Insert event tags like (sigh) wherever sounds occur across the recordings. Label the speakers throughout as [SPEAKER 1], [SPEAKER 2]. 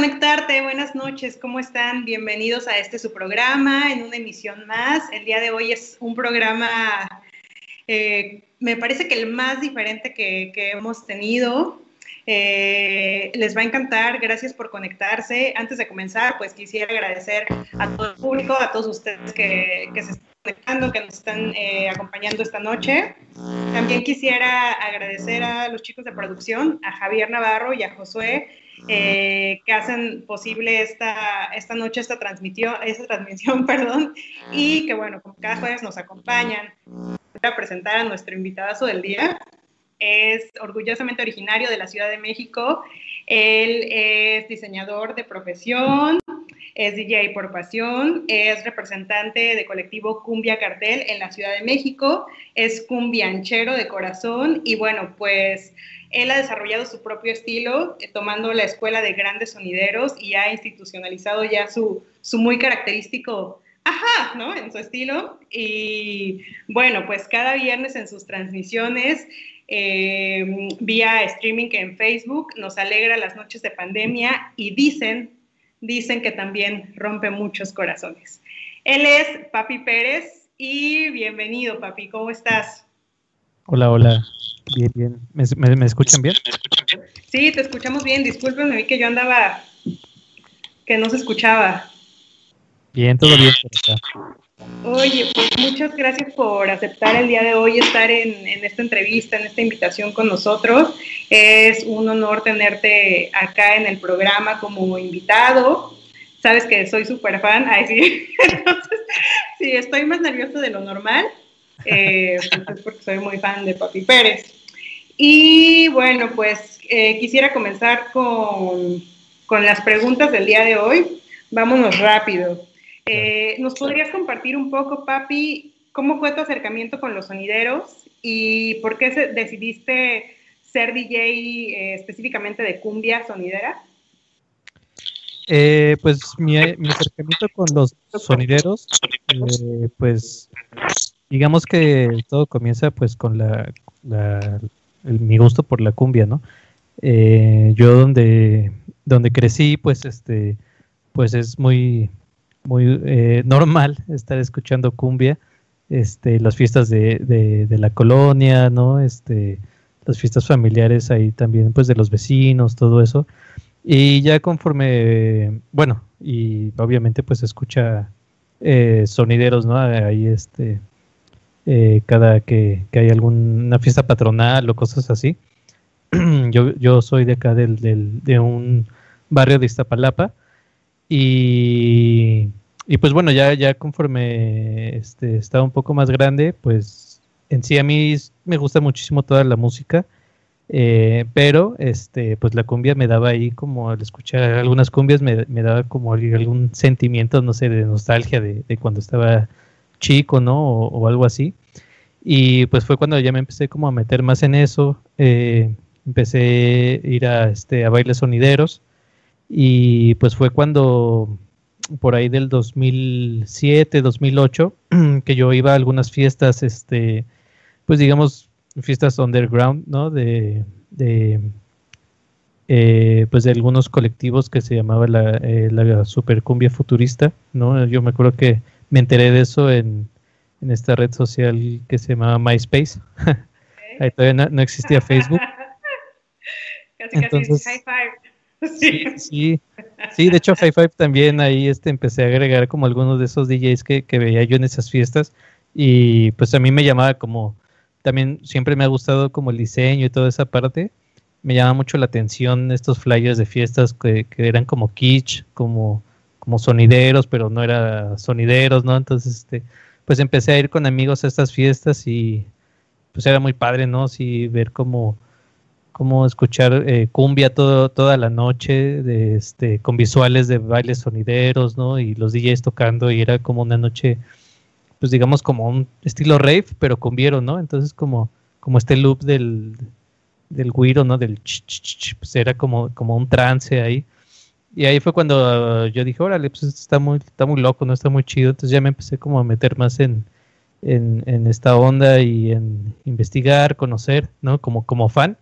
[SPEAKER 1] conectarte, buenas noches, ¿cómo están? Bienvenidos a este su programa, en una emisión más. El día de hoy es un programa, eh, me parece que el más diferente que, hemos tenido. Eh, les va a encantar, gracias por conectarse. Antes de comenzar, pues quisiera agradecer a todo el público, a todos ustedes que, que se están conectando, que nos están eh, acompañando esta noche. También quisiera agradecer a los chicos de producción, a Javier Navarro y a Josué, eh, que hacen posible esta, esta noche, esta transmisión, esta transmisión, (laughs) perdón, y que bueno, como cada jueves nos acompañan. A presentar a nuestro invitado del día. Es orgullosamente originario de la Ciudad de México. Él es diseñador de profesión, es DJ por pasión, es representante de colectivo Cumbia Cartel en la Ciudad de México, es cumbianchero de corazón y bueno, pues él ha desarrollado su propio estilo, eh, tomando la escuela de grandes sonideros y ha institucionalizado ya su, su muy característico ajá, ¿no? En su estilo. Y bueno, pues cada viernes en sus transmisiones eh, vía streaming en Facebook nos alegra las noches de pandemia y dicen, dicen que también rompe muchos corazones. Él es Papi Pérez y bienvenido, Papi, ¿cómo estás?
[SPEAKER 2] Hola, hola. Bien, bien. ¿Me, escuchan bien?
[SPEAKER 1] Sí, te escuchamos bien. Discúlpenme, vi que yo andaba, que no se escuchaba.
[SPEAKER 2] Bien, todo bien.
[SPEAKER 1] Oye, pues muchas gracias por aceptar el día de hoy estar en, esta entrevista, en esta invitación con nosotros. Es un honor tenerte acá en el programa como invitado. Sabes que soy súper fan. Ay, sí. (laughs) Entonces, sí, estoy más nerviosa de lo normal, eh, pues porque soy muy fan de Papi Pérez. Y bueno, pues eh, quisiera comenzar con, con, las preguntas del día de hoy. Vámonos rápido. Eh, ¿Nos podrías compartir un poco, Papi, cómo fue tu acercamiento con los sonideros y por qué decidiste ser DJ específicamente de cumbia sonidera?
[SPEAKER 2] pues mi, mi, acercamiento con los sonideros, pues digamos que todo comienza pues con la, mi gusto por la cumbia, ¿no? Eh, yo donde, donde crecí, pues este, pues es muy, muy eh, (laughs) normal estar escuchando cumbia, este, las fiestas de, de, la colonia, ¿no? Este, las fiestas familiares ahí también, pues de los vecinos, todo eso. Y ya conforme, bueno, y obviamente pues escucha eh, sonideros, ¿no? Ahí este, eh, cada que, que, hay alguna fiesta patronal o cosas así. (clears throat) yo, yo soy de acá del, del, de un barrio de Iztapalapa y, y pues bueno, ya, ya conforme este, estaba un poco más grande, pues en sí a mí me gusta muchísimo toda la música. Eh, pero este pues la cumbia me daba ahí como al escuchar algunas cumbias me, me daba como algún sentimiento no sé de nostalgia de, de cuando estaba chico, ¿no? O, algo así. Y pues fue cuando ya me empecé como a meter más en eso. Eh, empecé a ir a, este, a bailes sonideros. Y pues fue cuando, por ahí del 2007, 2008, (clears throat) que yo iba a algunas fiestas, este, pues digamos, fiestas underground, ¿no? De, de eh, pues de algunos colectivos que se llamaba la, eh, la super cumbia futurista, ¿no? Yo me acuerdo que me enteré de eso en, esta red social que se llamaba MySpace. (laughs) Ahí todavía no, existía Facebook. (laughs)
[SPEAKER 1] casi, Entonces, casi high
[SPEAKER 2] five. (laughs) Sí. sí, de hecho High Five también ahí este, empecé a agregar como algunos de esos DJs que, que, veía yo en esas fiestas y pues a mí me llamaba como, también siempre me ha gustado como el diseño y toda esa parte, me llama mucho la atención estos flyers de fiestas que, que eran como kitsch, como como sonideros, pero no era sonideros, ¿no? Entonces, este, pues empecé a ir con amigos a estas fiestas y pues era muy padre, ¿no? Sí, ver cómo, cómo escuchar eh, cumbia todo, toda la noche, de, este, con visuales de bailes sonideros, ¿no? Y los DJs tocando y era como una noche, pues digamos como un estilo rave, pero con viero, ¿no? Entonces como, como este loop del, del guiro, ¿no? Del ch, ch, ch, pues era como, como un trance ahí. Y ahí fue cuando yo dije, órale, pues está muy, está muy loco, no está muy chido. Entonces ya me empecé como a meter más en, en, esta onda y en investigar, conocer, ¿no? Como, como fan.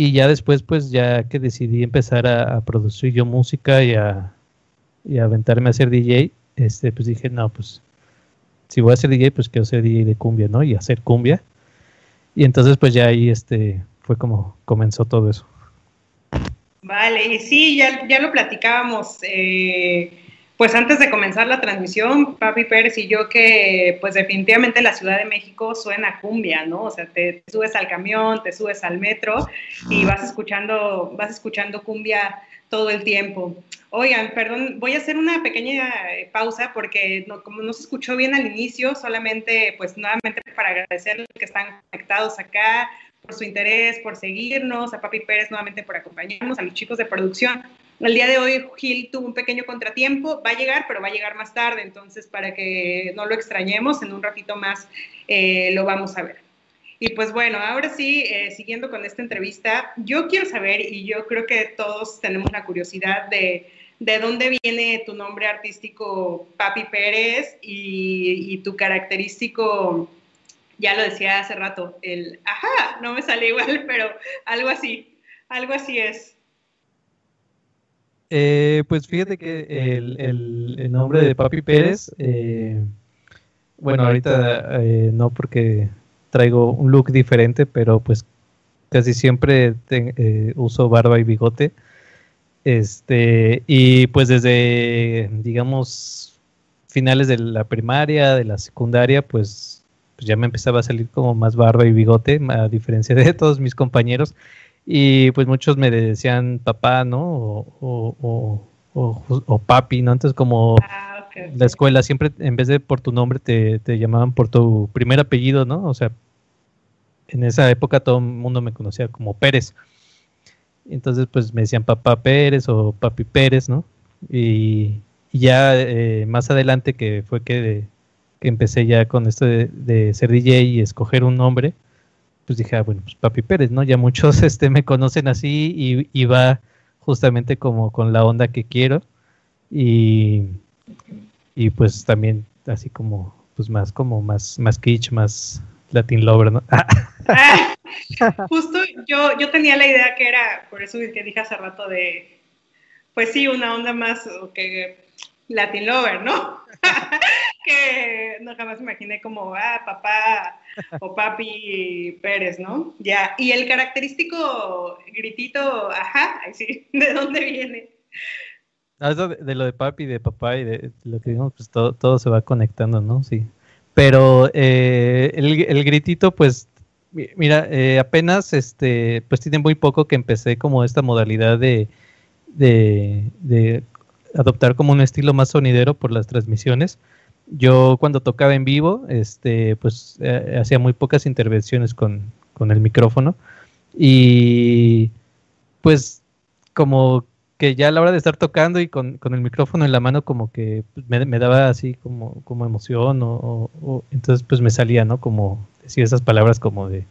[SPEAKER 2] Y ya después, pues ya que decidí empezar a, producir yo música y a, y a aventarme a ser DJ, este, pues dije, no, pues si voy a ser DJ, pues quiero ser DJ de cumbia, ¿no? Y hacer cumbia. Y entonces, pues ya ahí este, fue como comenzó todo eso.
[SPEAKER 1] Vale, sí, ya, ya lo platicábamos. Eh, pues antes de comenzar la transmisión, Papi Pérez y yo, que pues definitivamente la Ciudad de México suena cumbia, ¿no? O sea, te, subes al camión, te subes al metro y vas escuchando, vas escuchando cumbia todo el tiempo. Oigan, perdón, voy a hacer una pequeña eh, pausa porque como no se escuchó bien al inicio, solamente pues nuevamente para agradecer que están conectados acá, por su interés, por seguirnos, a Papi Pérez nuevamente por acompañarnos, a los chicos de producción. El día de hoy Gil tuvo un pequeño contratiempo, va a llegar, pero va a llegar más tarde, entonces para que no lo extrañemos, en un ratito más eh, lo vamos a ver. Y pues bueno, ahora sí, eh, siguiendo con esta entrevista, yo quiero saber, y yo creo que todos tenemos la curiosidad de, de dónde viene tu nombre artístico Papi Pérez y, y tu característico, ya lo decía hace rato, el, ajá, no me sale igual, (laughs) pero algo así, algo así es.
[SPEAKER 2] Eh, pues fíjate que el, nombre de Papi Pérez, eh, bueno, ahorita eh, no porque traigo un look diferente, pero pues casi siempre uso barba y bigote. Este, y pues desde, digamos, finales de la primaria, de la secundaria, pues, pues ya me empezaba a salir como más barba y bigote, a diferencia de todos mis compañeros. Y pues muchos me decían papá, ¿no? O, o, papi, ¿no? Entonces como ah, la escuela siempre, en vez de por tu nombre, te, te, llamaban por tu primer apellido, ¿no? O sea, en esa época todo el mundo me conocía como Pérez. Entonces pues me decían papá Pérez o papi Pérez, ¿no? Y, ya eh, más adelante que fue que, que empecé ya con esto de, de, ser DJ y escoger un nombre, pues dije, ah, bueno, pues Papi Pérez, ¿no? Ya muchos (laughs) este, me conocen así y, va justamente como con la onda que quiero y, y pues también así como, pues más como más, más kitsch, más Latin lover, ¿no? (laughs) (laughs)
[SPEAKER 1] justo yo, yo tenía la idea que era, por eso que dije hace rato de, pues sí, una onda más que Latin lover, ¿no? Que no jamás imaginé como, ah, papá o papi Pérez, ¿no? Ya, y el característico gritito, ajá, sí, (laughs) ¿de dónde viene?
[SPEAKER 2] de, lo de papi, de papá y de lo que digamos, pues todo, todo se va conectando, ¿no? Sí. Pero eh, el, gritito, pues, mira, eh, apenas, este, pues tiene muy poco que empecé como esta modalidad de, de adoptar como un estilo más sonidero por las transmisiones. Yo cuando tocaba en vivo, este, pues eh, hacía muy pocas intervenciones con, el micrófono y pues como que ya a la hora de estar tocando y con, el micrófono en la mano como que pues, me, daba así como, como emoción o, o, entonces pues me salía, ¿no? Como decir esas palabras como de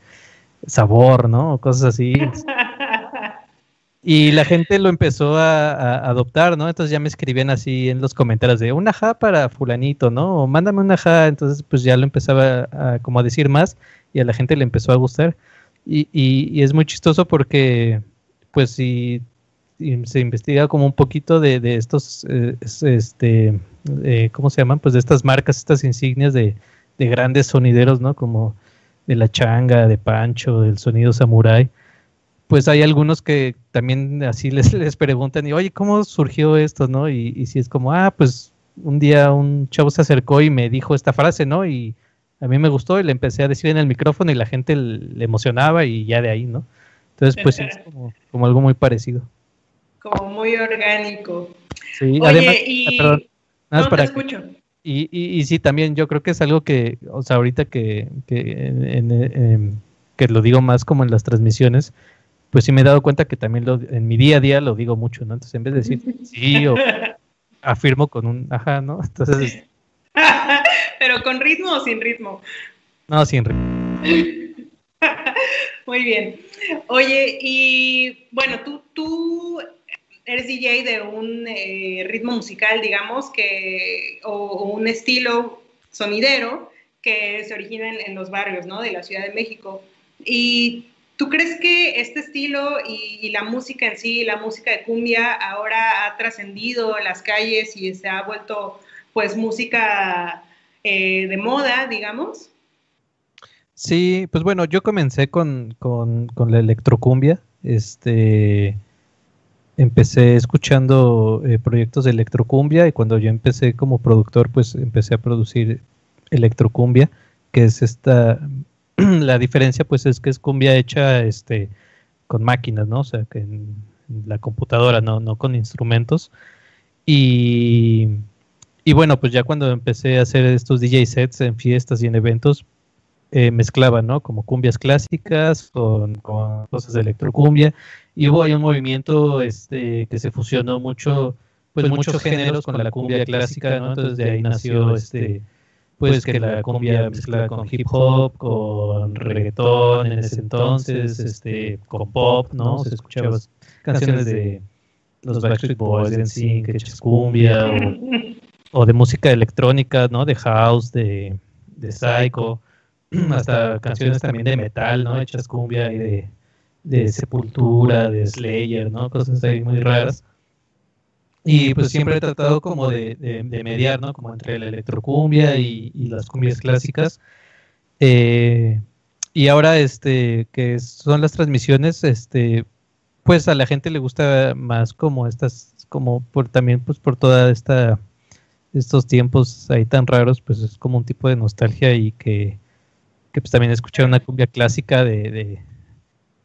[SPEAKER 2] sabor, ¿no? O cosas así. (laughs) Y la gente lo empezó a, adoptar, ¿no? Entonces ya me escribían así en los comentarios de una ja para fulanito, ¿no? O mándame una ja. Entonces pues ya lo empezaba a, como a decir más y a la gente le empezó a gustar. Y, y, es muy chistoso porque pues si, se investiga como un poquito de, estos, eh, este, eh, ¿cómo se llaman? Pues de estas marcas, estas insignias de, de grandes sonideros, ¿no? Como de la changa, de Pancho, del sonido samurai pues hay algunos que también así les, (laughs) les preguntan, y oye, ¿cómo surgió esto, no? Y, si es como, ah, pues un día un chavo se acercó y me dijo esta frase, ¿no? Y a mí me gustó y le empecé a decir en el micrófono y la gente le emocionaba y ya de ahí, ¿no? Entonces, pues es (laughs) como, algo muy parecido.
[SPEAKER 1] Como muy orgánico.
[SPEAKER 2] Sí, además, y... Ah, no, te escucho. Y, y, sí, también yo creo que es algo que, o sea, ahorita que, que, que lo digo más como en las transmisiones, pues sí me he dado cuenta que también lo, en mi día a día lo digo mucho, ¿no? Entonces en vez de decir (laughs) sí o afirmo con un ajá, ¿no? (laughs) Entonces... (laughs)
[SPEAKER 1] Pero con ritmo o sin ritmo?
[SPEAKER 2] No, sin ritmo.
[SPEAKER 1] Muy bien. Oye, y bueno, tú, tú eres DJ de un eh, ritmo musical, digamos, que, o, un estilo sonidero que se origina en, en, los barrios, ¿no? De la Ciudad de México. Y ¿Tú crees que este estilo y, la música en sí, la música de cumbia, ahora ha trascendido las calles y se ha vuelto pues música eh, de moda, digamos?
[SPEAKER 2] Sí, pues bueno, yo comencé con, con, la electrocumbia. Este, empecé escuchando eh, proyectos de electrocumbia y cuando yo empecé como productor, pues empecé a producir electrocumbia, que es esta (clears throat) la diferencia pues es que es cumbia hecha este con máquinas, ¿no? O sea, que en, la computadora, no, no con instrumentos. Y, y, bueno, pues ya cuando empecé a hacer estos DJ sets en fiestas y en eventos, eh, mezclaba, ¿no? Como cumbias clásicas con, cosas de electrocumbia. Y hubo ahí un movimiento este, que se fusionó mucho, pues muchos géneros con la cumbia clásica, ¿no? Entonces de ahí nació este pues que la cumbia mezclada con hip hop, con reggaetón en ese entonces, este, con pop, ¿no? Se escuchaban canciones de los Backstreet Boys, de NSYNC, hechas cumbia, o, de música electrónica, ¿no? De house, de, de psycho, (clears throat) hasta canciones también de metal, ¿no? Hechas cumbia y de, de sepultura, de Slayer, ¿no? Cosas ahí muy raras. Y pues siempre he tratado como de, mediar, ¿no? Como entre la electrocumbia y, las cumbias clásicas. Eh, y ahora, este, que son las transmisiones, este, pues a la gente le gusta más como estas, como por también, pues por toda esta, estos tiempos ahí tan raros, pues es como un tipo de nostalgia y que, que pues también escuchar una cumbia clásica de, de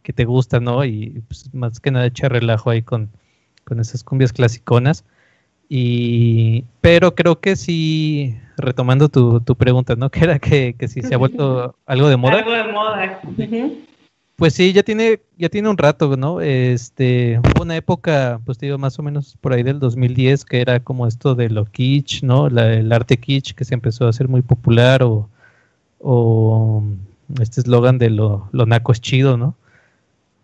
[SPEAKER 2] que te gusta, ¿no? Y pues más que nada echar relajo ahí con, con esas cumbias clasiconas. Y, pero creo que sí, retomando tu, tu pregunta, ¿no? (laughs) Que era que, que si se ha vuelto algo de moda.
[SPEAKER 1] Algo de moda.
[SPEAKER 2] Pues sí, ya tiene, ya tiene un rato, ¿no? Este, hubo una época, pues digo, más o menos por ahí del 2010, que era como esto de lo kitsch, ¿no? el arte kitsch que se empezó a hacer muy popular, o, o este eslogan de lo, lo naco es chido, ¿no?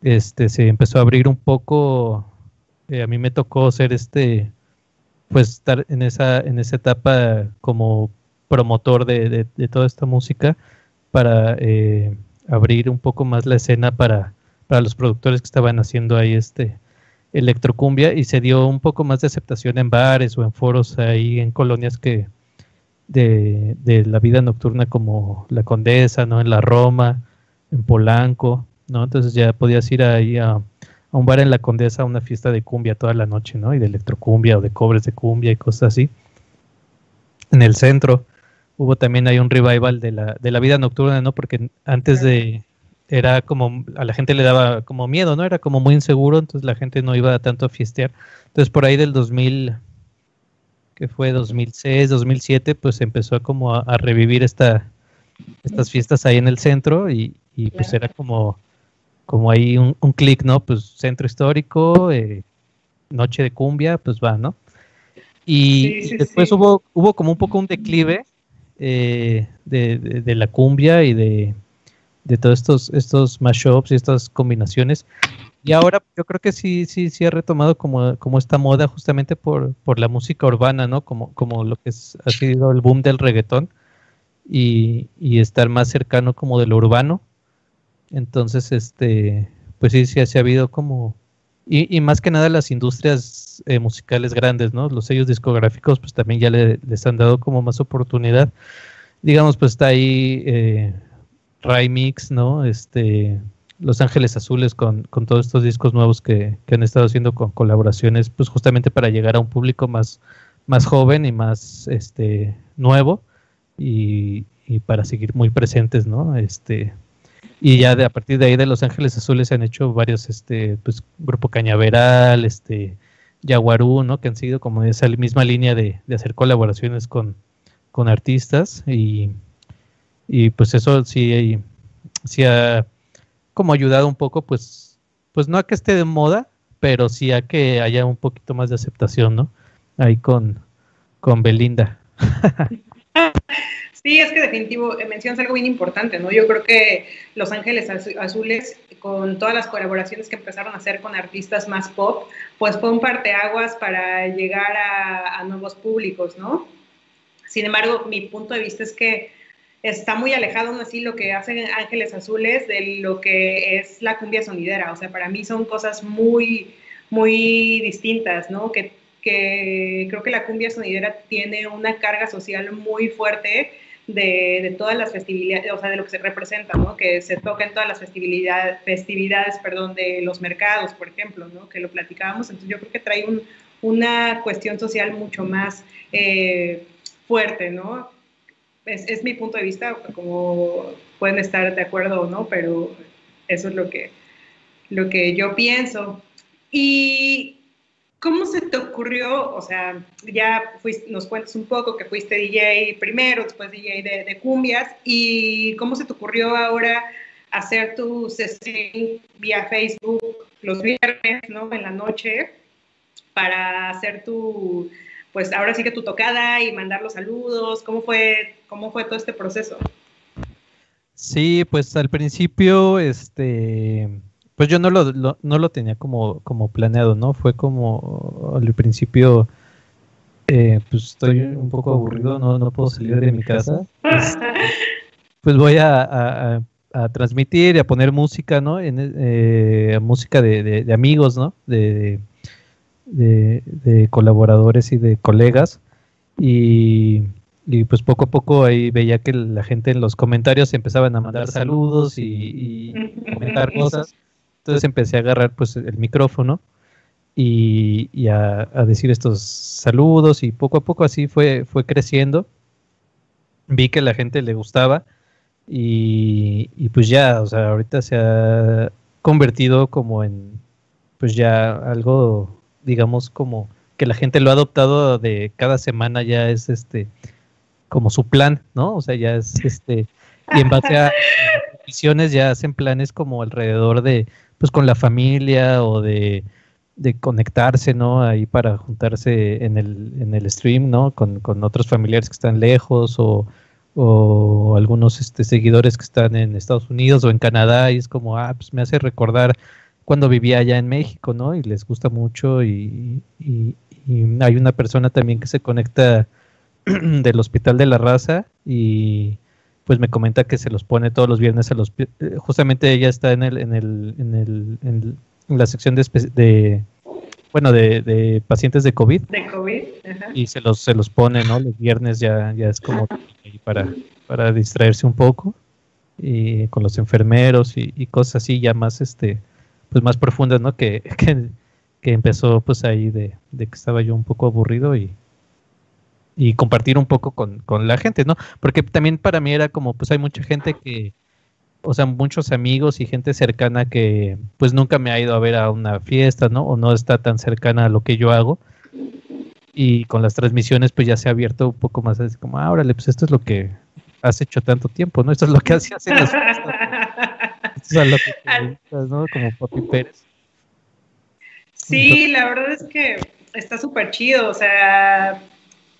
[SPEAKER 2] Este, se empezó a abrir un poco eh, a mí me tocó ser este, pues estar en esa, en esa etapa como promotor de, toda esta música para eh, abrir un poco más la escena para, para los productores que estaban haciendo ahí este electrocumbia y se dio un poco más de aceptación en bares o en foros ahí en colonias que de, de la vida nocturna como la Condesa, ¿no? En la Roma, en Polanco, ¿no? Entonces ya podías ir ahí a, a un bar en la Condesa a una fiesta de cumbia toda la noche, ¿no? Y de electrocumbia o de cobres de cumbia y cosas así. En el centro hubo también hay un revival de la, de la vida nocturna, ¿no? Porque antes de era como a la gente le daba como miedo, ¿no? Era como muy inseguro, entonces la gente no iba tanto a fiestear. Entonces por ahí del 2000 que fue 2006, 2007, pues empezó como a, revivir esta estas fiestas ahí en el centro y, y pues era como como hay un, un clic, ¿no? Pues centro histórico, eh, noche de cumbia, pues va, ¿no? Y, después Hubo, hubo como un poco un declive eh, de, la cumbia y de, todos estos, estos mashups y estas combinaciones. Y ahora yo creo que sí, sí, sí ha retomado como, como esta moda justamente por, por la música urbana, ¿no? Como, como lo que es, ha sido el boom del reggaetón y, y estar más cercano como de lo urbano entonces, este, pues sí, sí, ha habido como, y, más que nada las industrias eh, musicales grandes, ¿no? Los sellos discográficos, pues también ya les han dado como más oportunidad. Digamos, pues está ahí eh, Mix, ¿no? Este, Los Ángeles Azules con, con todos estos discos nuevos que, que, han estado haciendo con colaboraciones, pues justamente para llegar a un público más, más joven y más este, nuevo y, y para seguir muy presentes, ¿no? Este, y ya de, a partir de ahí de Los Ángeles Azules se han hecho varios, este, pues, Grupo Cañaveral, este, Yaguarú, ¿no? Que han sido como esa misma línea de, hacer colaboraciones con, con artistas y, y, pues eso sí, sí ha como ayudado un poco, pues, pues no a que esté de moda, pero sí a que haya un poquito más de aceptación, ¿no? Ahí con, con Belinda. (laughs)
[SPEAKER 1] Sí, es que definitivo, eh, mencionas algo bien importante, ¿no? Yo creo que Los Ángeles Azules, con todas las colaboraciones que empezaron a hacer con artistas más pop, pues fue un parteaguas para llegar a, nuevos públicos, ¿no? Sin embargo, mi punto de vista es que está muy alejado aún así lo que hacen Ángeles Azules de lo que es la cumbia sonidera. O sea, para mí son cosas muy, muy distintas, ¿no? Que, que creo que la cumbia sonidera tiene una carga social muy fuerte de, todas las festividades, o sea, de lo que se representa, ¿no? Que se toca en todas las festividades, festividades, perdón, de los mercados, por ejemplo, ¿no? Que lo platicábamos. Entonces yo creo que trae un, una cuestión social mucho más eh, fuerte, ¿no? Es, es, mi punto de vista, como pueden estar de acuerdo o no, pero eso es lo que, lo que yo pienso. Y ¿Cómo se te ocurrió? O sea, ya nos cuentas un poco que fuiste DJ primero, después DJ de, de cumbias, y cómo se te ocurrió ahora hacer tu sesión vía Facebook los viernes, ¿no? En la noche, para hacer tu, pues ahora sí que tu tocada y mandar los saludos. ¿Cómo fue, cómo fue todo este proceso?
[SPEAKER 2] Sí, pues al principio, este, pues yo no lo, no lo tenía como, como planeado, ¿no? Fue como al principio, eh, pues estoy un poco aburrido, no, no puedo salir de mi casa. (laughs) Pues voy a, transmitir y a poner música, ¿no? En, eh, música de, de, amigos, ¿no? De, de, colaboradores y de colegas. Y, y, pues poco a poco ahí veía que la gente en los comentarios empezaban a mandar saludos y, y comentar cosas. Entonces empecé a agarrar pues el micrófono y, a, decir estos saludos y poco a poco así fue, fue creciendo. Vi que la gente le gustaba y, pues ya, o sea, ahorita se ha convertido como en pues ya algo, digamos, como que la gente lo ha adoptado de cada semana ya es este como su plan, ¿no? O sea, ya es este y en base a (laughs) visiones ya hacen planes como alrededor de pues con la familia o de, conectarse, ¿no? Ahí para juntarse en el, en el stream, ¿no? Con, otros familiares que están lejos o, algunos este, seguidores que están en Estados Unidos o en Canadá y es como, ah, pues me hace recordar cuando vivía allá en México, ¿no? Y les gusta mucho y, y hay una persona también que se conecta (clears throat) del Hospital de la Raza y pues me comenta que se los pone todos los viernes a los eh, justamente ella está en el en el en el en la sección de, de bueno de, pacientes de covid.
[SPEAKER 1] De covid ajá.
[SPEAKER 2] y se los se los pone no los viernes ya ya es como para para distraerse un poco y con los enfermeros y, cosas así ya más este pues más profundas no que, (laughs) que, que empezó pues ahí de, de que estaba yo un poco aburrido y y compartir un poco con, con, la gente, ¿no? Porque también para mí era como, pues hay mucha gente que, o sea, muchos amigos y gente cercana que pues nunca me ha ido a ver a una fiesta, ¿no? O no está tan cercana a lo que yo hago. Y con las transmisiones pues ya se ha abierto un poco más, así como, ah, órale, pues esto es lo que has hecho tanto tiempo, ¿no? Esto es lo que hacías en las fiestas. Esto es lo que te ¿no? Como Papi Pérez.
[SPEAKER 1] Sí, la verdad es que está súper chido, o sea,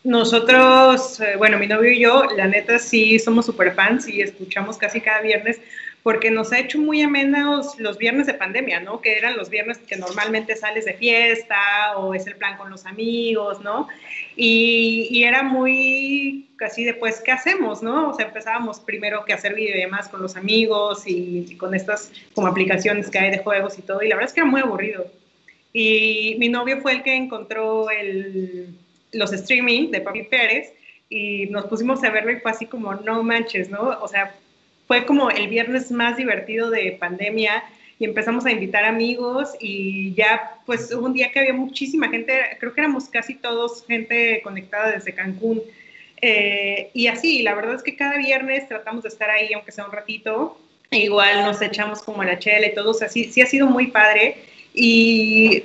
[SPEAKER 1] nosotros, eh, bueno, mi novio y yo, la neta sí somos super fans y escuchamos casi cada viernes porque nos ha hecho muy amenos los viernes de pandemia, ¿no? Que eran los viernes que normalmente sales de fiesta o es el plan con los amigos, ¿no? Y, era muy casi después, ¿qué hacemos, no? O sea, empezábamos primero que hacer videollamadas con los amigos y, con estas como aplicaciones que hay de juegos y todo, y la verdad es que era muy aburrido. Y mi novio fue el que encontró el los streaming de Papi Pérez y nos pusimos a verlo y fue así como, no manches, ¿no? O sea, fue como el viernes más divertido de pandemia y empezamos a invitar amigos y ya pues hubo un día que había muchísima gente, creo que éramos casi todos gente conectada desde Cancún. Eh, y así, la verdad es que cada viernes tratamos de estar ahí, aunque sea un ratito. Igual nos echamos como la chela y todo, o sea, sí, sí ha sido muy padre. Y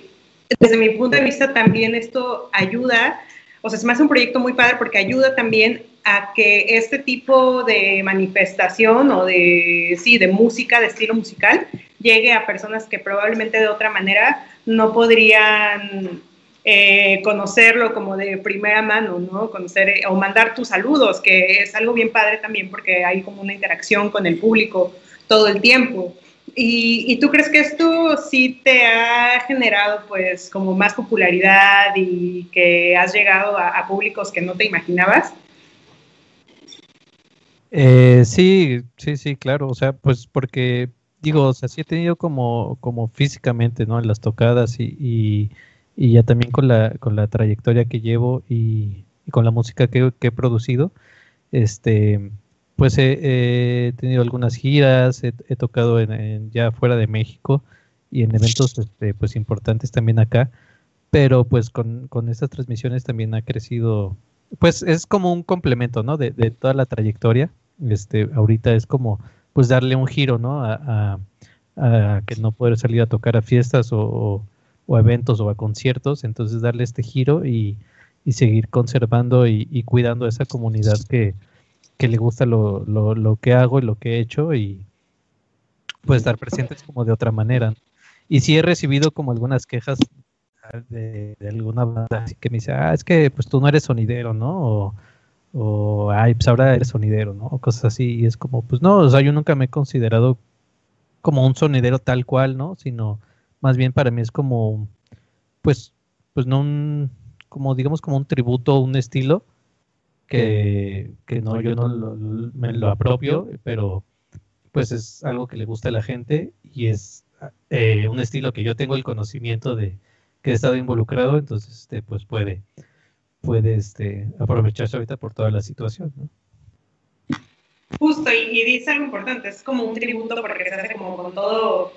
[SPEAKER 1] desde mi punto de vista también esto ayuda o sea, se un proyecto muy padre porque ayuda también a que este tipo de manifestación o de, sí, de música, de estilo musical, llegue a personas que probablemente de otra manera no podrían eh, conocerlo como de primera mano, ¿no? Conocer eh, o mandar tus saludos, que es algo bien padre también porque hay como una interacción con el público todo el tiempo. ¿Y, tú crees que esto sí te ha generado pues como más popularidad y que has llegado a, públicos que no te imaginabas?
[SPEAKER 2] Eh, sí, sí, sí, claro. O sea, pues porque, digo, o sea, sí he tenido como, como físicamente, ¿no? En las tocadas y, y, ya también con la, con la trayectoria que llevo y, con la música que, he producido, este, pues he, tenido algunas giras, he, tocado en, ya fuera de México y en eventos este, pues importantes también acá, pero pues con, con estas transmisiones también ha crecido, pues es como un complemento, ¿no? De, de toda la trayectoria este, ahorita es como pues darle un giro, ¿no? A, que no poder salir a tocar a fiestas o, a eventos o a conciertos, entonces darle este giro y, seguir conservando y, cuidando a esa comunidad que, le gusta lo, lo, que hago y lo que he hecho y pues estar presentes como de otra manera. Y sí he recibido como algunas quejas de, alguna banda que me dice, ah, es que pues tú no eres sonidero, ¿no? O, o ay, pues ahora eres sonidero, ¿no? O cosas así, y es como, pues no, o sea, yo nunca me he considerado como un sonidero tal cual, ¿no? Sino más bien para mí es como, pues, pues no un, como digamos como un tributo, un estilo, que, no, yo no me lo apropio, pero pues es algo que le gusta a la gente y es eh, un estilo que yo tengo el conocimiento de que he estado involucrado, entonces este, pues puede puede este, aprovecharse ahorita por toda la situación.
[SPEAKER 1] Justo, y, dice algo importante, es como un tributo porque se hace como con todo,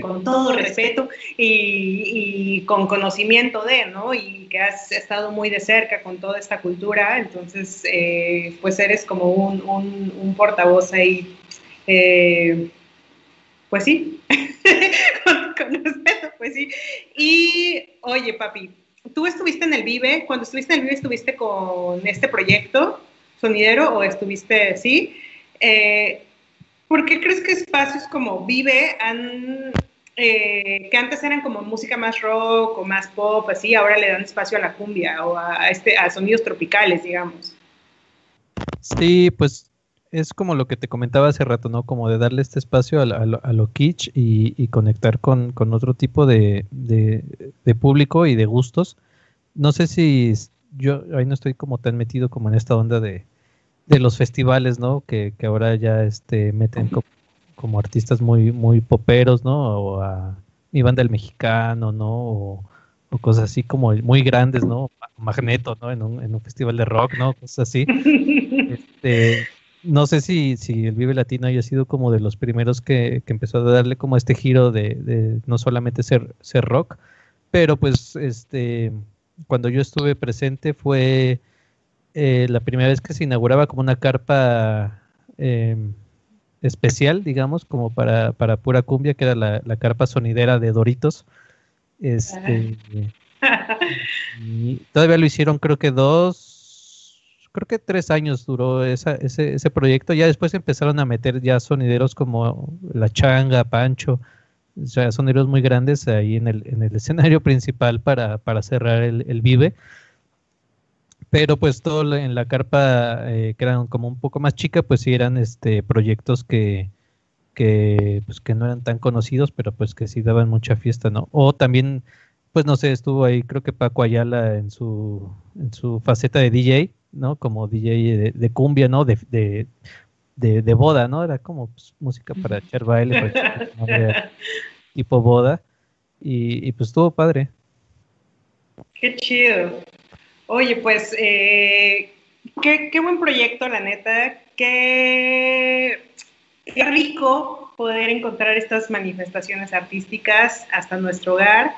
[SPEAKER 1] con todo respeto y, con conocimiento de, ¿no? Y que has estado muy de cerca con toda esta cultura, entonces, eh, pues eres como un, un, portavoz ahí, eh, pues sí, (laughs) con, con respeto, pues sí. Y, oye, papi, tú estuviste en el Vive, cuando estuviste en el Vive estuviste con este proyecto sonidero o estuviste, sí. Eh, ¿Por qué crees que espacios como Vive han, eh, que antes eran como música más rock o más pop, así, ahora le dan espacio a la cumbia o a, este, a sonidos tropicales, digamos?
[SPEAKER 2] Sí, pues es como lo que te comentaba hace rato, ¿no? Como de darle este espacio a, lo, kitsch y, conectar con, otro tipo de, público y de gustos. No sé si yo ahí no estoy como tan metido como en esta onda de, los festivales, ¿no? Que, ahora ya este, meten como, artistas muy, muy poperos, ¿no? O a mi banda el mexicano, ¿no? O, cosas así como muy grandes, ¿no? Magneto, ¿no? En un, en un festival de rock, ¿no? Cosas así. (laughs) Este, no sé si, si el Vive Latino haya sido como de los primeros que, empezó a darle como este giro de, no solamente ser, ser rock, pero pues este cuando yo estuve presente fue eh, la primera vez que se inauguraba como una carpa em, especial, digamos, como para, para pura cumbia, que era la, la carpa sonidera de Doritos. Este, y todavía lo hicieron creo que dos creo que tres años duró ese, ese proyecto. Ya después empezaron a meter ya sonideros como La Changa, Pancho, o sea, sonideros muy grandes ahí en el, en el escenario principal para, para cerrar el, el, Vive. Pero pues todo en la carpa, eh, que eran como un poco más chica, pues sí eran este, proyectos que, que, pues, que no eran tan conocidos, pero pues que sí daban mucha fiesta, ¿no? O también, pues no sé, estuvo ahí creo que Paco Ayala en su, en su faceta de DJ, ¿no? Como DJ de, cumbia, ¿no? De, de, boda, ¿no? Era como pues, música para echar baile, (laughs) tipo boda. Y, pues estuvo padre.
[SPEAKER 1] Qué chido. Oye, pues, eh, qué, buen proyecto, la neta. Qué, qué rico poder encontrar estas manifestaciones artísticas hasta nuestro hogar.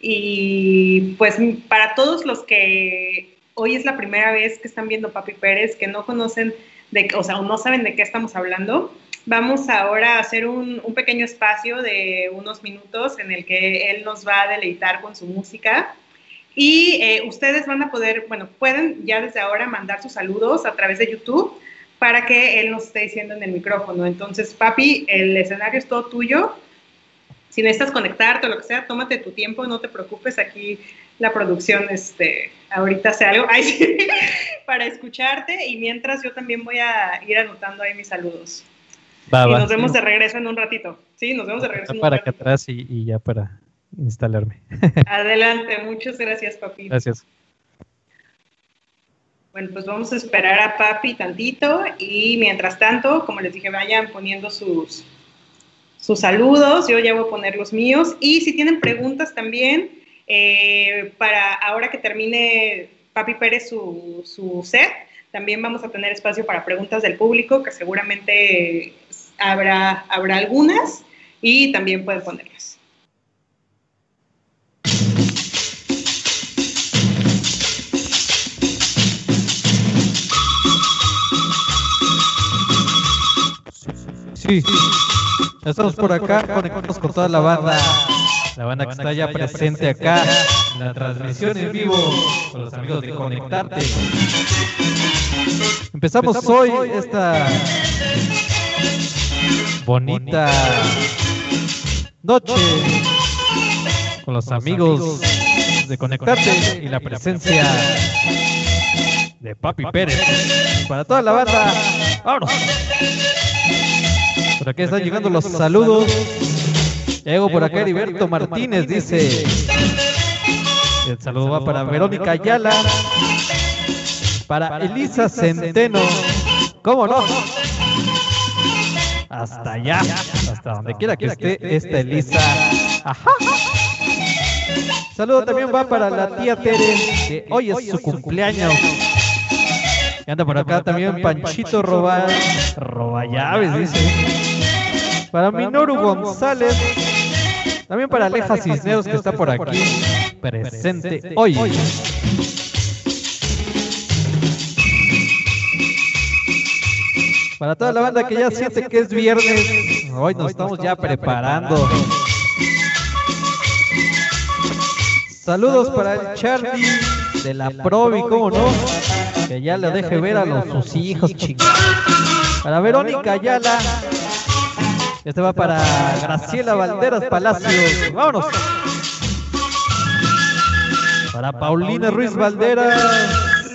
[SPEAKER 1] Y pues para todos los que hoy es la primera vez que están viendo Papi Pérez, que no conocen, de, o sea, no saben de qué estamos hablando, vamos ahora a hacer un, pequeño espacio de unos minutos en el que él nos va a deleitar con su música. Y eh, ustedes van a poder, bueno, pueden ya desde ahora mandar sus saludos a través de YouTube para que él nos esté diciendo en el micrófono. Entonces, papi, el escenario es todo tuyo. Si necesitas conectarte o lo que sea, tómate tu tiempo, no te preocupes. Aquí la producción, este, ahorita hace algo (laughs) para escucharte y mientras yo también voy a ir anotando ahí mis saludos. y nos vemos de regreso en un ratito. Sí, nos vemos de regreso.
[SPEAKER 2] para acá atrás y, ya para instalarme.
[SPEAKER 1] Adelante, muchas gracias, papi.
[SPEAKER 2] Gracias.
[SPEAKER 1] Bueno, pues vamos a esperar a Papi tantito y mientras tanto, como les dije, vayan poniendo sus, sus saludos, yo ya voy a poner los míos y si tienen preguntas también, eh, para ahora que termine Papi Pérez su, su set, también vamos a tener espacio para preguntas del público, que seguramente habrá, habrá algunas y también pueden ponerlas.
[SPEAKER 3] Sí, estamos por acá, conectamos con toda la banda, la banda que está ya presente acá en la transmisión en vivo con los amigos de Conectarte. Empezamos hoy esta bonita noche con los amigos de Conectarte y la presencia de Papi Pérez. Para toda la banda, vámonos. Por aquí están llegando los saludos. Llego por acá Heriberto Martínez, dice. El saludo va para Verónica Ayala. Para Elisa Centeno. ¿Cómo no? Hasta allá, hasta donde quiera que esté esta Elisa. Ajá. Saludo también va para la tía Tere, que hoy es su cumpleaños. Anda por acá también Panchito Roba, Roba Llaves, dice. Para Minoru González, también para Aleja Cisneros que está por aquí presente hoy. Para toda la banda que ya siente que es viernes, hoy nos estamos ya preparando. Saludos para el Charlie de la Provi, ¿cómo no? Que ya le deje ver a los, sus hijos, chicos. Para Verónica Ayala, este va para Graciela Valderas Palacios. Vámonos. Para Paulina Ruiz Valderas.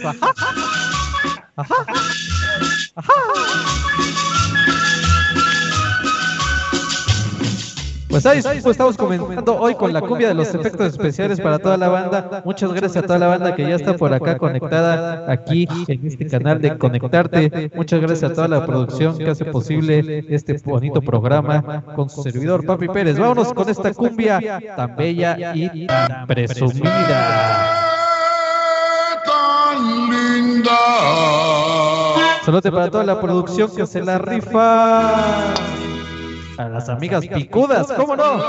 [SPEAKER 3] Ajá. Ajá. Ajá. Pues ahí pues estamos comentando hoy con la cumbia de los efectos especiales para toda la banda. Muchas gracias a toda la banda que ya está por acá conectada aquí en este canal de Conectarte. Muchas gracias a toda la producción que hace posible este bonito programa con su servidor Papi Pérez. Vámonos con esta cumbia tan bella y tan presumida. Saludos para toda la producción que se la rifa. A las amigas picudas, ¿cómo no?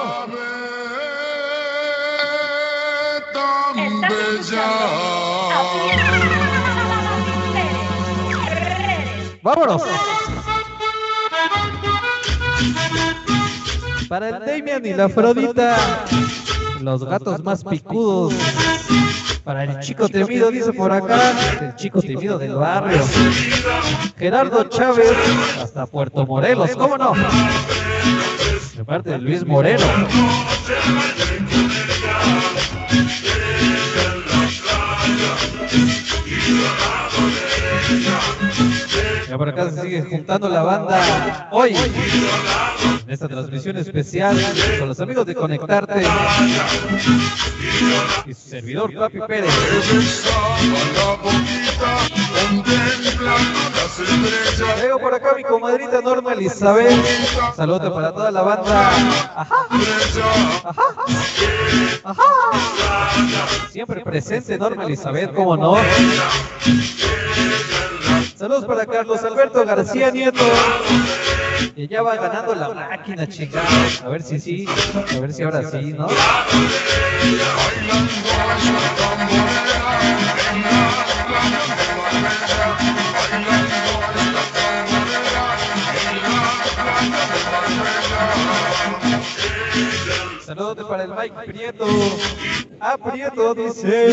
[SPEAKER 3] Vámonos. Para el Damian y la Afrodita, los gatos más picudos. Para el chico temido, dice por acá, el chico temido del barrio. Gerardo Chávez, hasta Puerto Morelos, ¿cómo no? De parte de Luis Moreno. Ya por acá se sigue juntando la banda hoy en esta transmisión especial con los amigos de Conectarte y su servidor Papi Pérez. Llego por acá mi comadrita Norma Elizabeth. Saludos para toda la banda. Ajá. Ajá. Siempre presente Norma Elizabeth, como no. Saludos para Carlos Alberto García Nieto. Y ya va ganando la máquina, chicas. A ver si sí, a ver si ahora sí, ¿no? Saludos para el Mike Prieto. Ah, ah, A Prieto dice.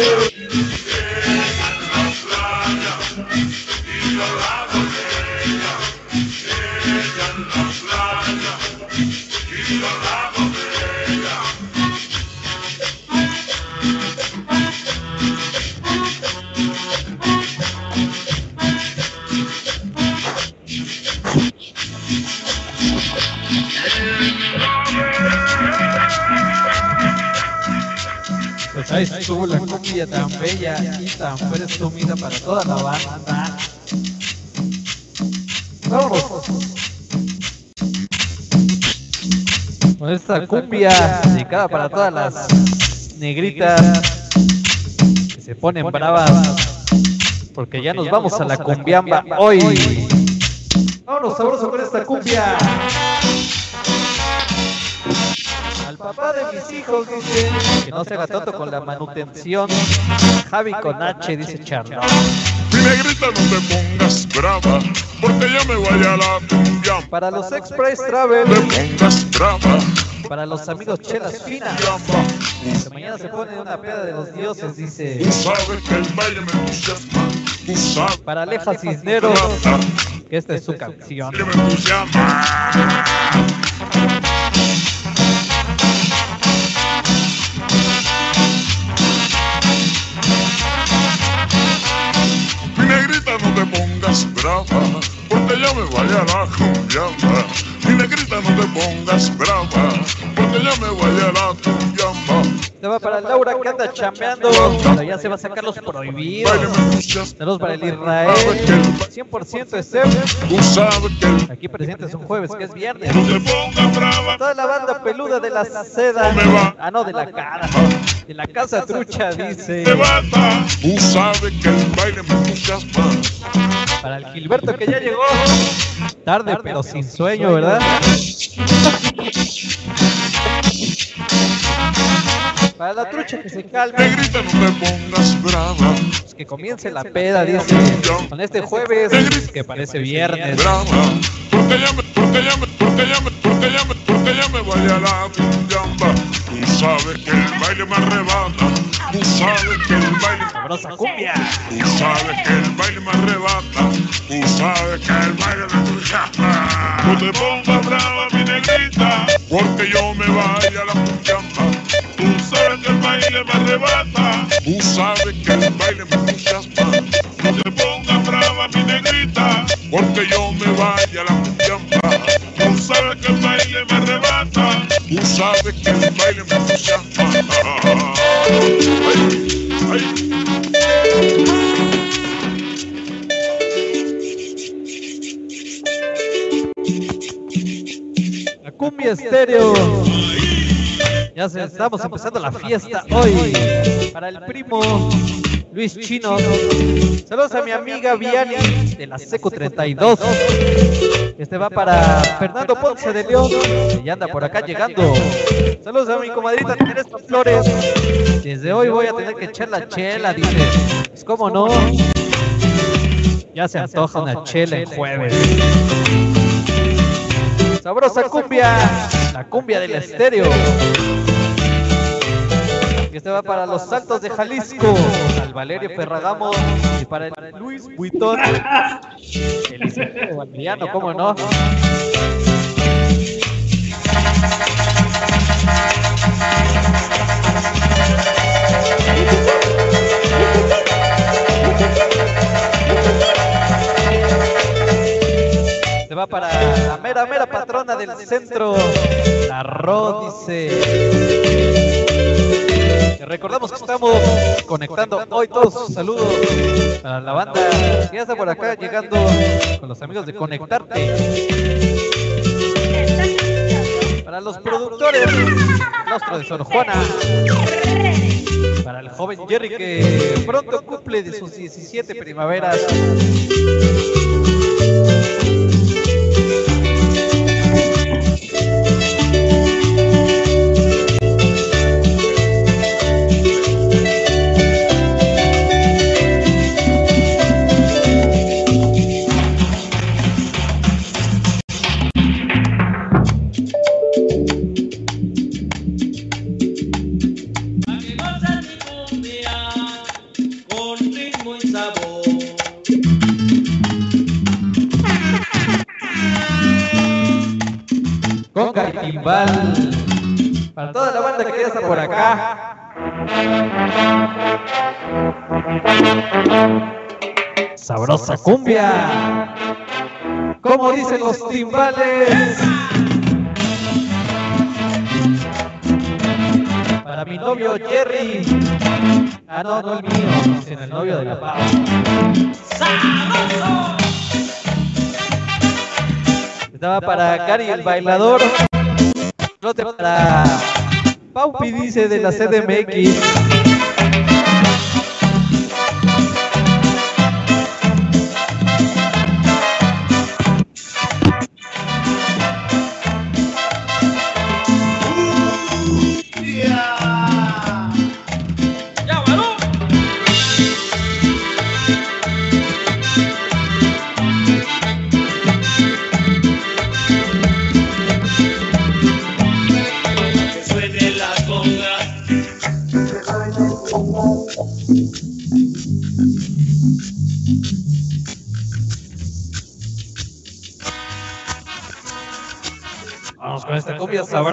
[SPEAKER 3] Dice ahí estuvo la cumbia tan bella y tan presumida para toda la banda. Vamos. Con esta cumbia dedicada para todas las negritas que se ponen bravas porque ya nos vamos a la cumbiamba hoy. Vámonos sabroso con esta cumbia. Papá de mis hijos dice que no se haga tonto con la manutención. Javi con H dice Charlo.
[SPEAKER 4] Mi negrita no te pongas brava, porque yo me voy a la cumbia.
[SPEAKER 3] Para los Express Travel,
[SPEAKER 4] No te pongas brava,
[SPEAKER 3] para los amigos Chelas Finas, mañana se pone una peda de los dioses, dice.
[SPEAKER 4] tú sabes que el baile me entusiasma. Tú sabes
[SPEAKER 3] Para Aleja Cisneros, que esta es su canción.
[SPEAKER 4] que me entusiasma. Te pongas brava, porque yo me voy a la cumbiamba. Negrita no te pongas brava, porque yo me voy a la.
[SPEAKER 3] Esta va para Laura que anda chambeando, pero ya se va a sacar los prohibidos. Saludos para el Israel, 100% es Seb.
[SPEAKER 4] Tú sabes que el
[SPEAKER 3] Aquí presentes un jueves que es viernes.
[SPEAKER 4] no te pongas brava.
[SPEAKER 3] Toda la banda peluda de la seda. Ah, no, de la cara. De la casa trucha, dice. Para el Gilberto que ya llegó. Tarde, pero sin sueño, ¿verdad? Para la trucha que se calme.
[SPEAKER 4] Negrita, no te pongas brava.
[SPEAKER 3] Pues que comience la peda, dice. Con este jueves, que parece viernes.
[SPEAKER 4] Brava. Porque ya me, porque ya me, porque ya me, porque ya me, porque ya me voy a la cumbiamba. Tú sabes que el baile me arrebata. Tú sabes que el baile
[SPEAKER 3] Sabrosa cumbia.
[SPEAKER 4] Tú sabes que el baile me arrebata. Tú sabes que el baile me entusiasma. No te pongas brava, mi negrita, porque yo me vaya a la cumbiamba. Tú sabes que el baile me arrebata. Tú sabes que el baile me entusiasma. No te pongas brava, mi negrita, porque yo me vaya a la cumbiamba. Tú sabes que el baile me arrebata. Tú sabes.
[SPEAKER 3] La cumbia estéreo. Ya se, estamos empezando la fiesta hoy. Para el primo Luis Chino. Saludos a mi amiga Viani de la Seco 32. Este va para Fernando Ponce de León. Que ya anda por acá llegando. Saludos a mi comadrita Teresa Flores. Desde hoy voy a tener que echar la chela, dice. Pues cómo no. Ya se antoja una chela en jueves. Sabrosa cumbia, la cumbia del estéreo. Y este va para los saltos de Jalisco, al Valerio Ferragamo y para el Luis Buitón. El Valeriano, ¿cómo no? Se va para la mera, mera patrona del centro, la Ro, dice. Te recordamos que estamos conectando hoy todos sus saludos para la banda que está por acá llegando con los amigos de Conectarte. Para los productores, Nostro de Sor Juana. Para el joven Jerry que pronto cumple de sus 17 primaveras. Para toda la banda que ya está por acá. Sabrosa cumbia. Como dicen los timbales. Para mi novio Jerry. Ah, no, no el mío, sino el novio de la Pau.
[SPEAKER 5] ¡Sabroso!
[SPEAKER 3] Estaba para Gary el bailador. Flote para Paupi dice de la CDMX.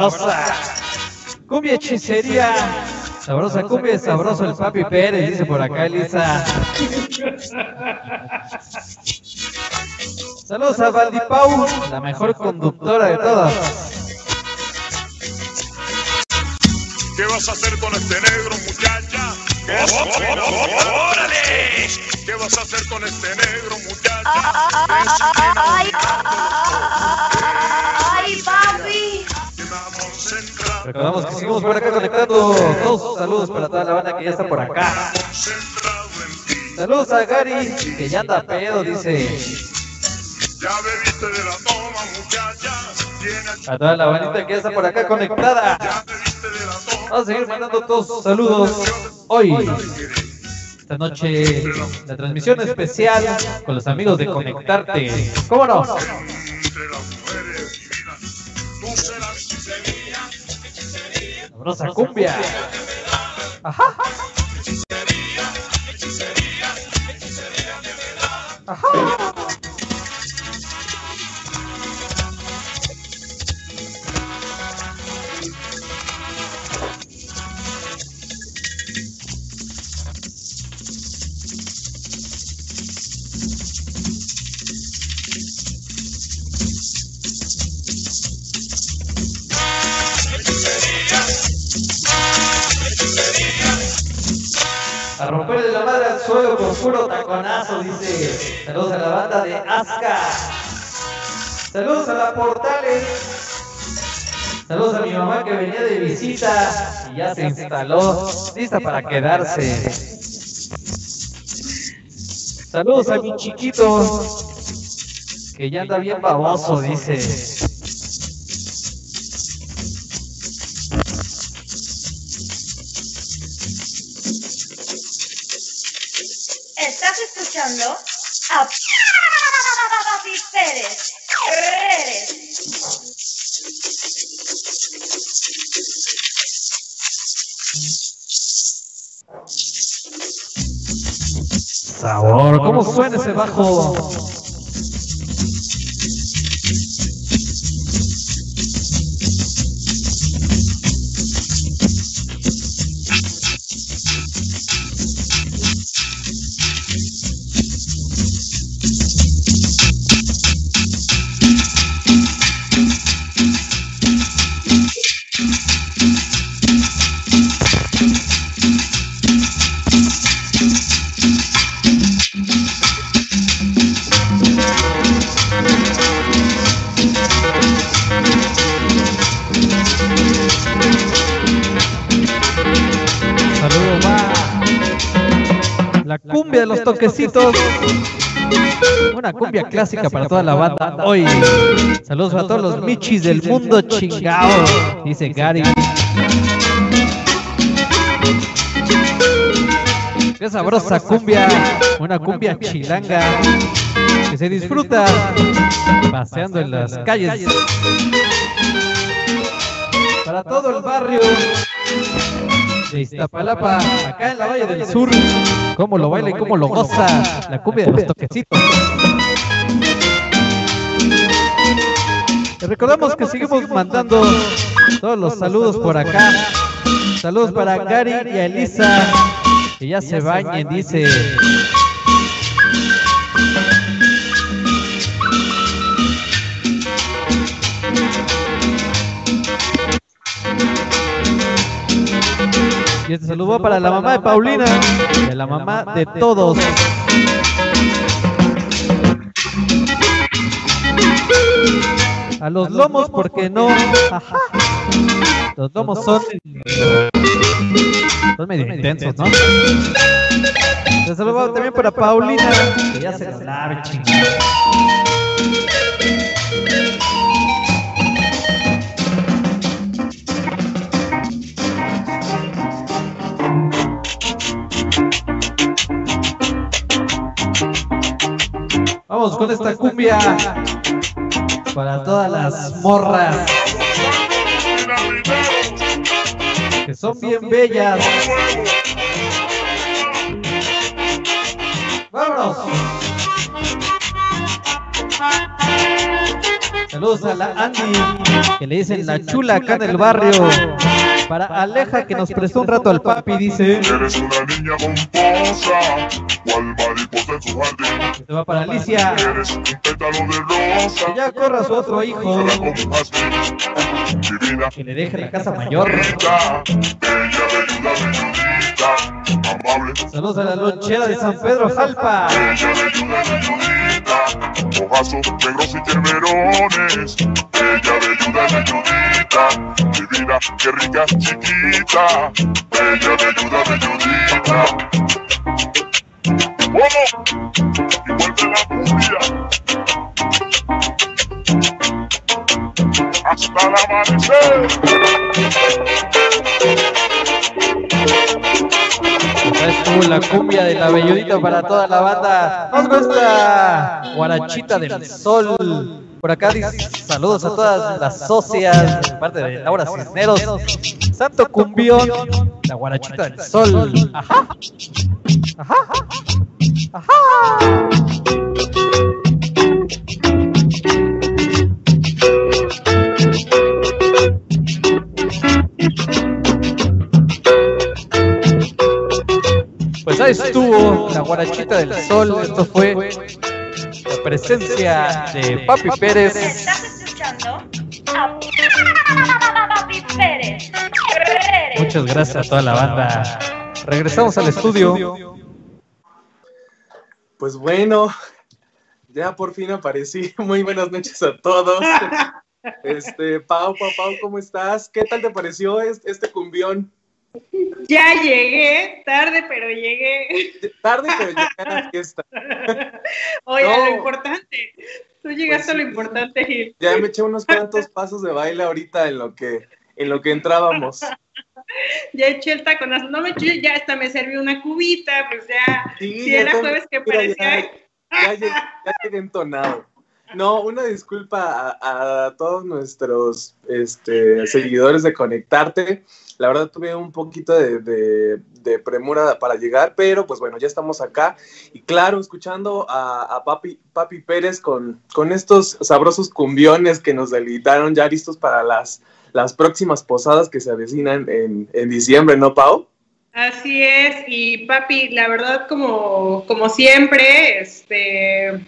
[SPEAKER 3] Sabrosa. Cumbia hechicería. Sabrosa cumbia, sabroso el papi Pérez, dice por acá Elisa. Saludos a Valdipau, la mejor conductora de todas.
[SPEAKER 4] ¿Qué vas a hacer con este negro, muchacha? ¿Qué vas a hacer? ¡Órale! ¿Qué vas a hacer con este negro, muchacha?
[SPEAKER 3] Recordamos que seguimos por acá conectando. Todos saludos para toda la banda que ya está por acá. Saludos a Gary, que ya anda pedo, dice.
[SPEAKER 4] Ya bebiste de la toma, muchacha.
[SPEAKER 3] A toda la bandita que ya está por acá conectada.
[SPEAKER 4] ya bebiste de la toma.
[SPEAKER 3] Vamos a seguir mandando todos saludos. Hoy, esta noche, la transmisión especial con los amigos de Conectarte. ¿Cómo no? Sabrosa cumbia. Ajá. Ajá. A romperle la madre al suelo con puro taconazo, dice. Saludos a la banda de Aska. Saludos a la Portales. Saludos a mi mamá que venía de visita y ya se instaló, lista para quedarse. Saludos a mi chiquito que ya anda bien baboso, dice. Suena ese bajo? Una cumbia clásica para toda la banda. hoy. Saludos a todos los michis del mundo chingado, dice Gary. Qué sabrosa cumbia, una cumbia chilanga que se disfruta paseando en las calles. Para todo el barrio de Iztapalapa, acá en la Valle del Sur, cómo lo baila y cómo lo goza la cumbia de los toquecitos. Recordamos que seguimos mandando todos los saludos por acá. Saludos para Gary y a Elisa, que ya se bañen, dice. Y este saludo va para la mamá de Paulina, de la mamá de todos. A los lomos, porque no? Ajá. (laughs) Los lomos son, son medio intensos, ¿no? Un saludo también para Paulina, que ya se la Vamos con esta cumbia para todas las morras que son bien bellas. ¡Vámonos! Saludos a la Andy, que le dicen la chula acá en el barrio. Para Aleja, que nos prestó un rato al papi, dice.
[SPEAKER 4] Eres una niña pomposa, cual mariposa en su jardín.
[SPEAKER 3] Se va para Alicia,
[SPEAKER 4] Eres un pétalo de rosa,
[SPEAKER 3] que ya corra su otro hijo, que le deje la casa mayor.
[SPEAKER 4] bella, velluda, velludita,
[SPEAKER 3] Saludos a la lonchera de San Pedro Jalpa.
[SPEAKER 4] bella, velluda, velludita, hojazo, negros y termerones, bella, velluda, velludita, divina, qué rica, chiquita, bella, velluda, velludita. ¡Vamos! Y vuelve la cumbia. Hasta el amanecer.
[SPEAKER 3] Estuvo la cumbia de la belludita para toda la banda. Con esta guarachita del sol. Por acá dice saludos a todas las socias, de parte de Laura Cisneros. Santo Cumbión, la guarachita del sol. Ajá. Ajá. Ajá. Estuvo la guarachita del sol. Esto fue la presencia de Papi Pérez.
[SPEAKER 6] Estás escuchando a Papi Pérez. Pérez.
[SPEAKER 3] Muchas gracias a toda la banda. Regresamos al estudio.
[SPEAKER 7] Pues bueno, ya por fin aparecí. (laughs) Muy buenas noches a todos. (laughs) Este, Pau, Pau, Pau, ¿cómo estás? ¿Qué tal te pareció es- este cumbión?
[SPEAKER 1] Ya llegué, tarde, pero llegué.
[SPEAKER 7] Tarde, pero llegué a la fiesta. (laughs)
[SPEAKER 1] Oye,
[SPEAKER 7] No.
[SPEAKER 1] lo importante. Tú llegaste
[SPEAKER 7] Pues
[SPEAKER 1] a lo
[SPEAKER 7] sí.
[SPEAKER 1] importante, Gil.
[SPEAKER 7] Ya me eché unos cuantos pasos de baile ahorita en lo que, en lo que entrábamos. (laughs)
[SPEAKER 1] Ya eché el taconazo. No me eché, ya hasta me serví una cubita, pues ya.
[SPEAKER 7] Sí,
[SPEAKER 1] Si
[SPEAKER 7] ya
[SPEAKER 1] era jueves que
[SPEAKER 7] mira, ya-
[SPEAKER 1] parecía.
[SPEAKER 7] ya llegué, ya llegué entonado. No, una disculpa a, a todos nuestros este, seguidores de Conectarte. La verdad tuve un poquito de, premura para llegar, pero pues bueno, ya estamos acá. Y claro, escuchando a, a Papi, Papi Pérez con, con estos sabrosos cumbiones que nos deleitaron, ya listos para las, las próximas posadas que se avecinan en, en diciembre, ¿no, Pau?
[SPEAKER 1] Así es, y papi, la verdad, como, como siempre, este,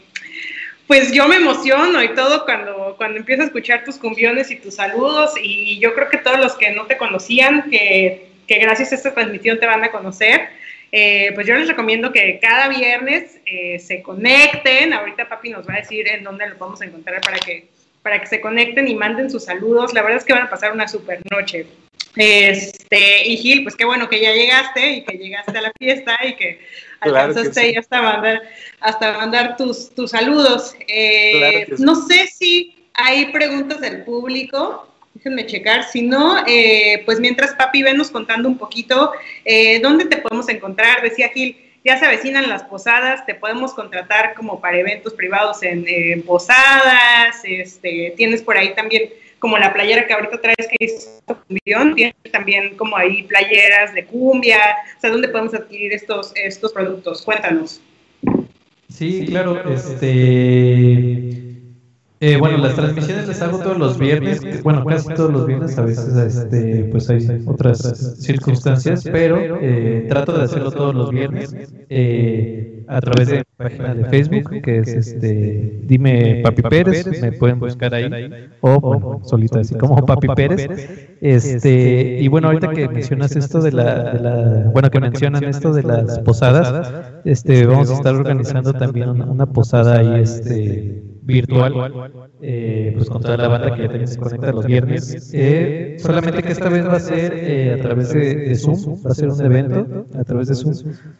[SPEAKER 1] pues yo me emociono y todo cuando, cuando empiezo a escuchar tus cumbiones y tus saludos, y yo creo que todos los que no te conocían, que, que gracias a esta transmisión te van a conocer, eh, pues yo les recomiendo que cada viernes eh, se conecten, ahorita papi nos va a decir en dónde lo podemos encontrar para que, para que se conecten y manden sus saludos, la verdad es que van a pasar una super noche. Este, y Gil, pues qué bueno que ya llegaste y que llegaste a la fiesta y que
[SPEAKER 7] Claro
[SPEAKER 1] alcanzaste
[SPEAKER 7] sí.
[SPEAKER 1] ahí hasta mandar, hasta mandar tus, tus saludos. Eh,
[SPEAKER 7] Claro que sí.
[SPEAKER 1] No sé si hay preguntas del público, déjenme checar. Si no, eh, pues mientras papi venos contando un poquito, eh, ¿dónde te podemos encontrar? Decía Gil, ya se avecinan las posadas, te podemos contratar como para eventos privados en, en posadas, este, tienes por ahí también como la playera que ahorita traes que es cumbión, tienes también como ahí playeras de cumbia, o sea, ¿dónde podemos adquirir estos, estos productos? Cuéntanos.
[SPEAKER 3] Sí, claro, este... eh, bueno, las transmisiones las hago todos los viernes, bueno, casi todos los viernes, a veces este, pues hay otras circunstancias, pero eh, trato de hacerlo todos los viernes. Eh,
[SPEAKER 2] a través de la página de Facebook, que es este, dime Papi Pérez, me pueden buscar ahí, o bueno, solita así como Papi Pérez. Este, y bueno, ahorita que mencionas esto de la, de la bueno, que mencionan esto de las posadas, este, vamos a estar organizando también una, una posada ahí, este, virtual, eh, pues con toda la banda que ya también se conecta los viernes. Eh, solamente que esta vez va a ser eh, a través de, Zoom, va a ser un evento a través de Zoom,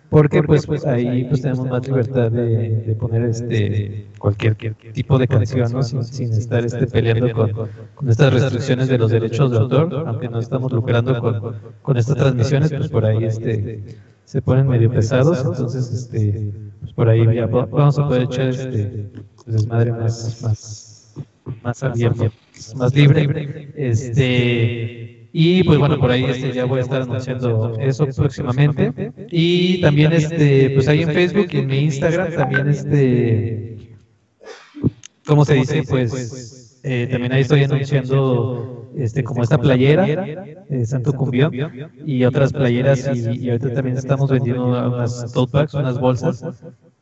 [SPEAKER 2] porque pues, pues ahí pues tenemos más libertad de, de poner este cualquier tipo de canción, ¿no? sin, sin estar este, peleando con, con estas restricciones de los derechos de autor, aunque no estamos lucrando con, con estas transmisiones, pues por ahí este se ponen medio pesados, entonces este pues por ahí ya va- vamos a poder echar este desmadre más, más, más abierto, más libre. Este, y pues bueno, por ahí este, ya voy a estar anunciando eso próximamente. Y también este, pues ahí en Facebook y en mi Instagram también este, ¿cómo se dice? Pues eh, también ahí estoy anunciando este como esta playera, eh, Santo Cumbión, y otras playeras y, y ahorita también estamos vendiendo unas tote bags, unas bolsas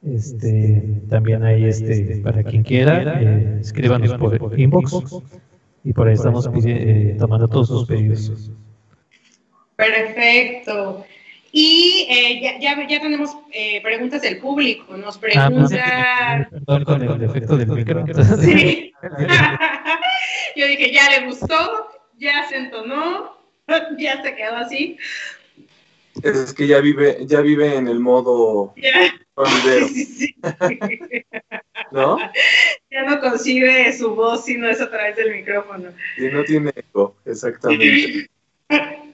[SPEAKER 2] este, también ahí, este, para quien quiera, eh, escríbanos por inbox y por ahí estamos eh, tomando todos sus pedidos.
[SPEAKER 1] Perfecto. Y eh, ya, ya, ya tenemos eh, preguntas del público. Nos
[SPEAKER 2] Ah,
[SPEAKER 1] pregunta.
[SPEAKER 2] perdón con el efecto del micro.
[SPEAKER 1] Sí. (laughs) (laughs) Yo dije, ya le gustó, ya se entonó, (laughs) ya se quedó así.
[SPEAKER 7] Es que ya vive, ya vive en el modo (laughs)
[SPEAKER 1] sí, sí.
[SPEAKER 7] ¿no? (laughs)
[SPEAKER 1] ya no concibe su voz si no es a través del micrófono.
[SPEAKER 7] Y no tiene eco, exactamente. (laughs)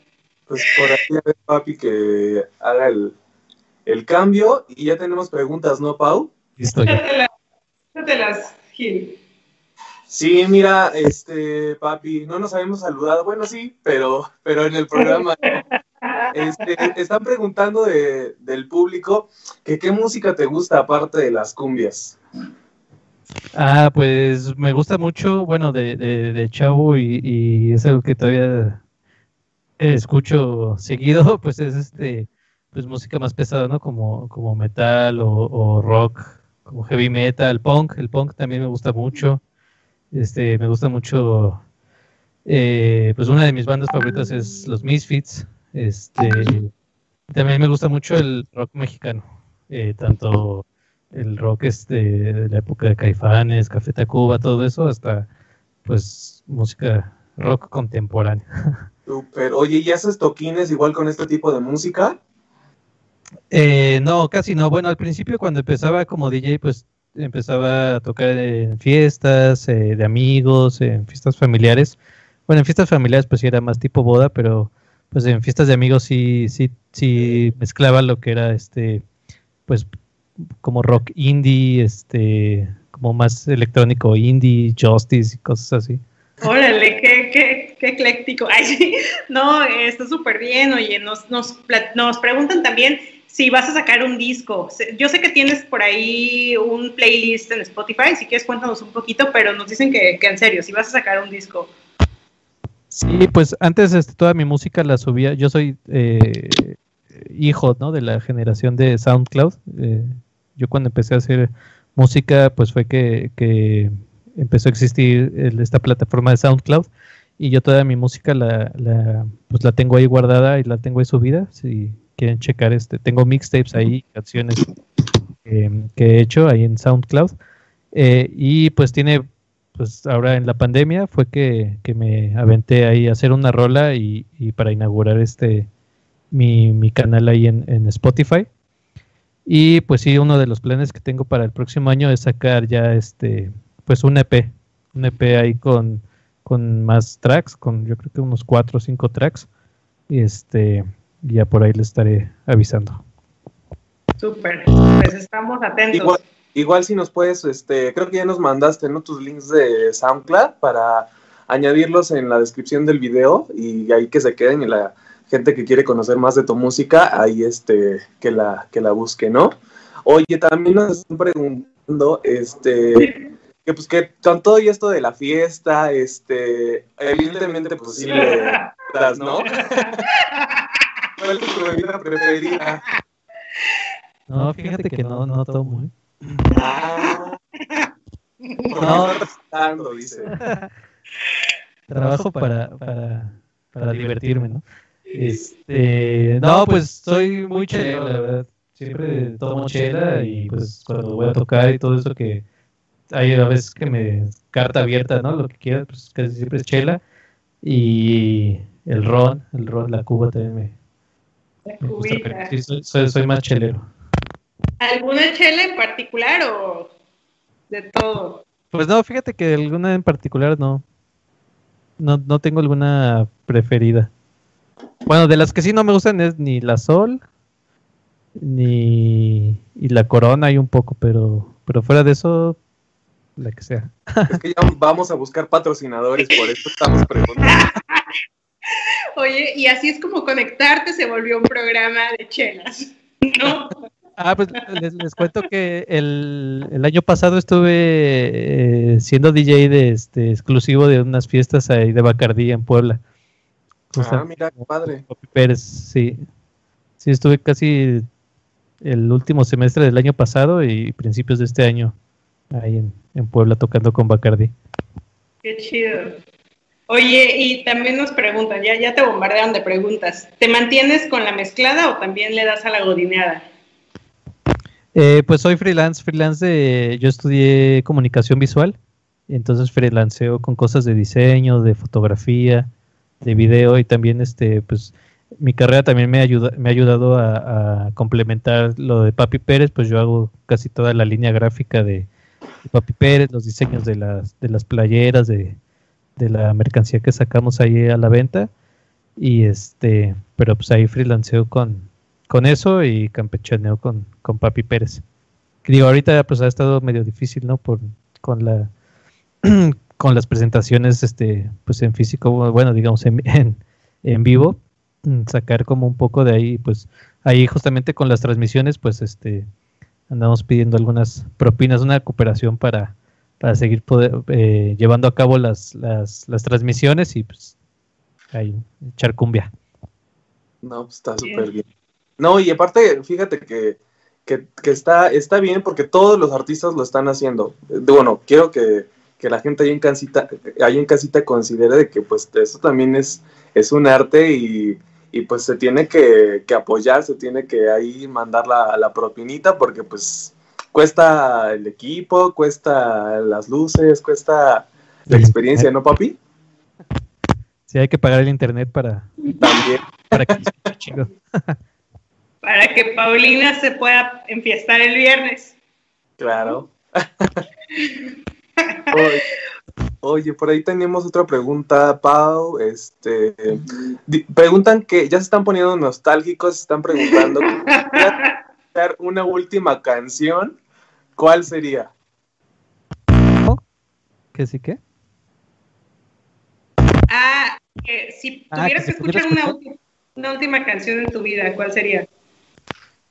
[SPEAKER 7] Pues por ahí a ver, papi, que haga el, el cambio y ya tenemos preguntas, ¿no, Pau?
[SPEAKER 2] Listo
[SPEAKER 1] Gil.
[SPEAKER 7] Sí, mira, este, papi, no nos habíamos saludado, bueno, sí, pero, pero en el programa este, están preguntando de, del público que qué música te gusta aparte de las cumbias.
[SPEAKER 2] Ah, pues me gusta mucho, bueno, de, de, de Chavo y, y es algo que todavía escucho seguido, (laughs) pues es este, pues música más pesada, ¿no? Como, como metal o, o rock, como heavy metal, punk, el punk también me gusta mucho. Este, me gusta mucho, eh, pues una de mis bandas favoritas es Los Misfits. Este, también me gusta mucho el rock mexicano, eh, tanto el rock este, de la época de Caifanes, Café Tacuba, todo eso, hasta pues música rock contemporánea. (laughs)
[SPEAKER 7] Super. Oye, ¿y haces toquines igual con este tipo de música?
[SPEAKER 2] Eh, no, casi no. Bueno, al principio cuando empezaba como DJ, pues empezaba a tocar en fiestas eh, de amigos, en fiestas familiares. Bueno, en fiestas familiares pues sí era más tipo boda, pero pues en fiestas de amigos sí, sí, sí mezclaba lo que era este, pues como rock indie, este, como más electrónico indie, justice y cosas así.
[SPEAKER 1] Órale, qué, qué, qué ecléctico. (laughs) Ay, sí. No, eh, está súper bien. Oye, nos, nos, nos preguntan también si vas a sacar un disco. Yo sé que tienes por ahí un playlist en Spotify. Si quieres, cuéntanos un poquito, pero nos dicen que, que en serio, si vas a sacar un disco.
[SPEAKER 2] Sí, pues antes este, toda mi música la subía, yo soy eh, hijo ¿no? de la generación de SoundCloud. eh, yo cuando empecé a hacer música, pues fue que, empezó a existir esta plataforma de SoundCloud y yo toda mi música la, la, pues la tengo ahí guardada y la tengo ahí subida. Si quieren checar, este, tengo mixtapes ahí, canciones eh, que he hecho ahí en SoundCloud. Eh, y pues tiene pues ahora en la pandemia fue que, que me aventé ahí a hacer una rola y, para inaugurar este mi, mi canal ahí en, en Spotify. Y pues sí, uno de los planes que tengo para el próximo año es sacar ya este, pues un EP, un EP ahí con, con más tracks, con yo creo que unos cuatro o cinco tracks. Y ya por ahí les estaré avisando.
[SPEAKER 1] Súper. Pues estamos atentos.
[SPEAKER 7] Igual, igual si nos puedes, este, creo que ya nos mandaste ¿no? tus links de SoundCloud para añadirlos en la descripción del video y ahí que se queden y la gente que quiere conocer más de tu música, ahí este, que la, que la busque, ¿no? Oye, también nos están preguntando, este, que pues que con todo y esto de la fiesta, este, evidentemente pues sí le das, ¿no? (laughs) ¿Cuál es tu bebida preferida? (laughs)
[SPEAKER 2] No, fíjate que no, no tomo. ¿eh?
[SPEAKER 7] Ah, (laughs)
[SPEAKER 2] No.
[SPEAKER 7] dice. (laughs)
[SPEAKER 2] Trabajo para, para, para divertirme, ¿no? Este, no, pues soy muy chelero, la verdad. Siempre tomo chela y pues cuando voy a tocar y todo eso que hay a veces que me carta abierta, ¿no? Lo que quiera, pues casi siempre es chela. Y el ron, el ron, la cuba también me, me gusta, pero
[SPEAKER 1] cubita.
[SPEAKER 2] sí, soy, soy, soy más chelero.
[SPEAKER 1] ¿Alguna chela en particular o de todo?
[SPEAKER 2] Pues no, fíjate que alguna en particular no. No, no tengo alguna preferida. Bueno, de las que sí no me gustan es ni la Sol, ni y la Corona hay un poco, pero, pero fuera de eso, la que sea.
[SPEAKER 7] Es que ya vamos a buscar patrocinadores, por eso estamos preguntando. (laughs)
[SPEAKER 1] Oye, y así es como conectarte se volvió un programa de chelas. ¿No?
[SPEAKER 2] Ah, pues les, les cuento que el, el año pasado estuve eh, siendo DJ de este exclusivo de unas fiestas ahí de Bacardí en Puebla.
[SPEAKER 7] Ah, mira, qué padre.
[SPEAKER 2] Pérez, sí. Sí, estuve casi el último semestre del año pasado y principios de este año ahí en, en Puebla tocando con Bacardi.
[SPEAKER 1] Qué chido. Oye, y también nos preguntan, ya, ya te bombardearon de preguntas. ¿Te mantienes con la mezclada o también le das a la godineada?
[SPEAKER 2] Eh, pues soy freelance, freelance de, yo estudié comunicación visual, entonces freelanceo con cosas de diseño, de fotografía, de video y también este, pues mi carrera también me ayuda, me ha ayudado a, a complementar lo de Papi Pérez, pues yo hago casi toda la línea gráfica de, de Papi Pérez, los diseños de las, de las playeras, de, de la mercancía que sacamos ahí a la venta y este, pero pues ahí freelanceo con, con eso y campechaneo con, con Papi Pérez. Digo, ahorita pues ha estado medio difícil, ¿no? Por, con la (clears throat) con las presentaciones este pues en físico, bueno, digamos en, en, en vivo, mm, sacar como un poco de ahí, pues ahí justamente con las transmisiones, pues este andamos pidiendo algunas propinas, una cooperación para, para seguir poder, eh, llevando a cabo las, las, las transmisiones y pues ahí echar cumbia.
[SPEAKER 7] No, pues está súper bien. No, y aparte, fíjate que, que, que está, está bien porque todos los artistas lo están haciendo. Eh, Bueno, quiero que, que la gente ahí en casita, ahí en casita considere de que pues eso también es, es un arte y, y, pues se tiene que, que apoyar, se tiene que ahí mandar la, la propinita porque pues cuesta el equipo, cuesta las luces, cuesta la experiencia, ¿no, papi?
[SPEAKER 2] Sí, hay que pagar el internet para,
[SPEAKER 7] También.
[SPEAKER 2] para que chido. (laughs)
[SPEAKER 1] Para que Paulina se pueda enfiestar el viernes.
[SPEAKER 7] Claro. (laughs) oye, oye, por ahí tenemos otra pregunta, Pau. Este, di- preguntan que ya se están poniendo nostálgicos, se están preguntando (laughs) una última canción. ¿Cuál sería?
[SPEAKER 2] ¿Qué sí qué?
[SPEAKER 1] Ah, que si
[SPEAKER 2] Ah,
[SPEAKER 1] tuvieras
[SPEAKER 2] que
[SPEAKER 1] que
[SPEAKER 2] si pudiera
[SPEAKER 1] escuchar una, última canción en tu vida, ¿cuál sería?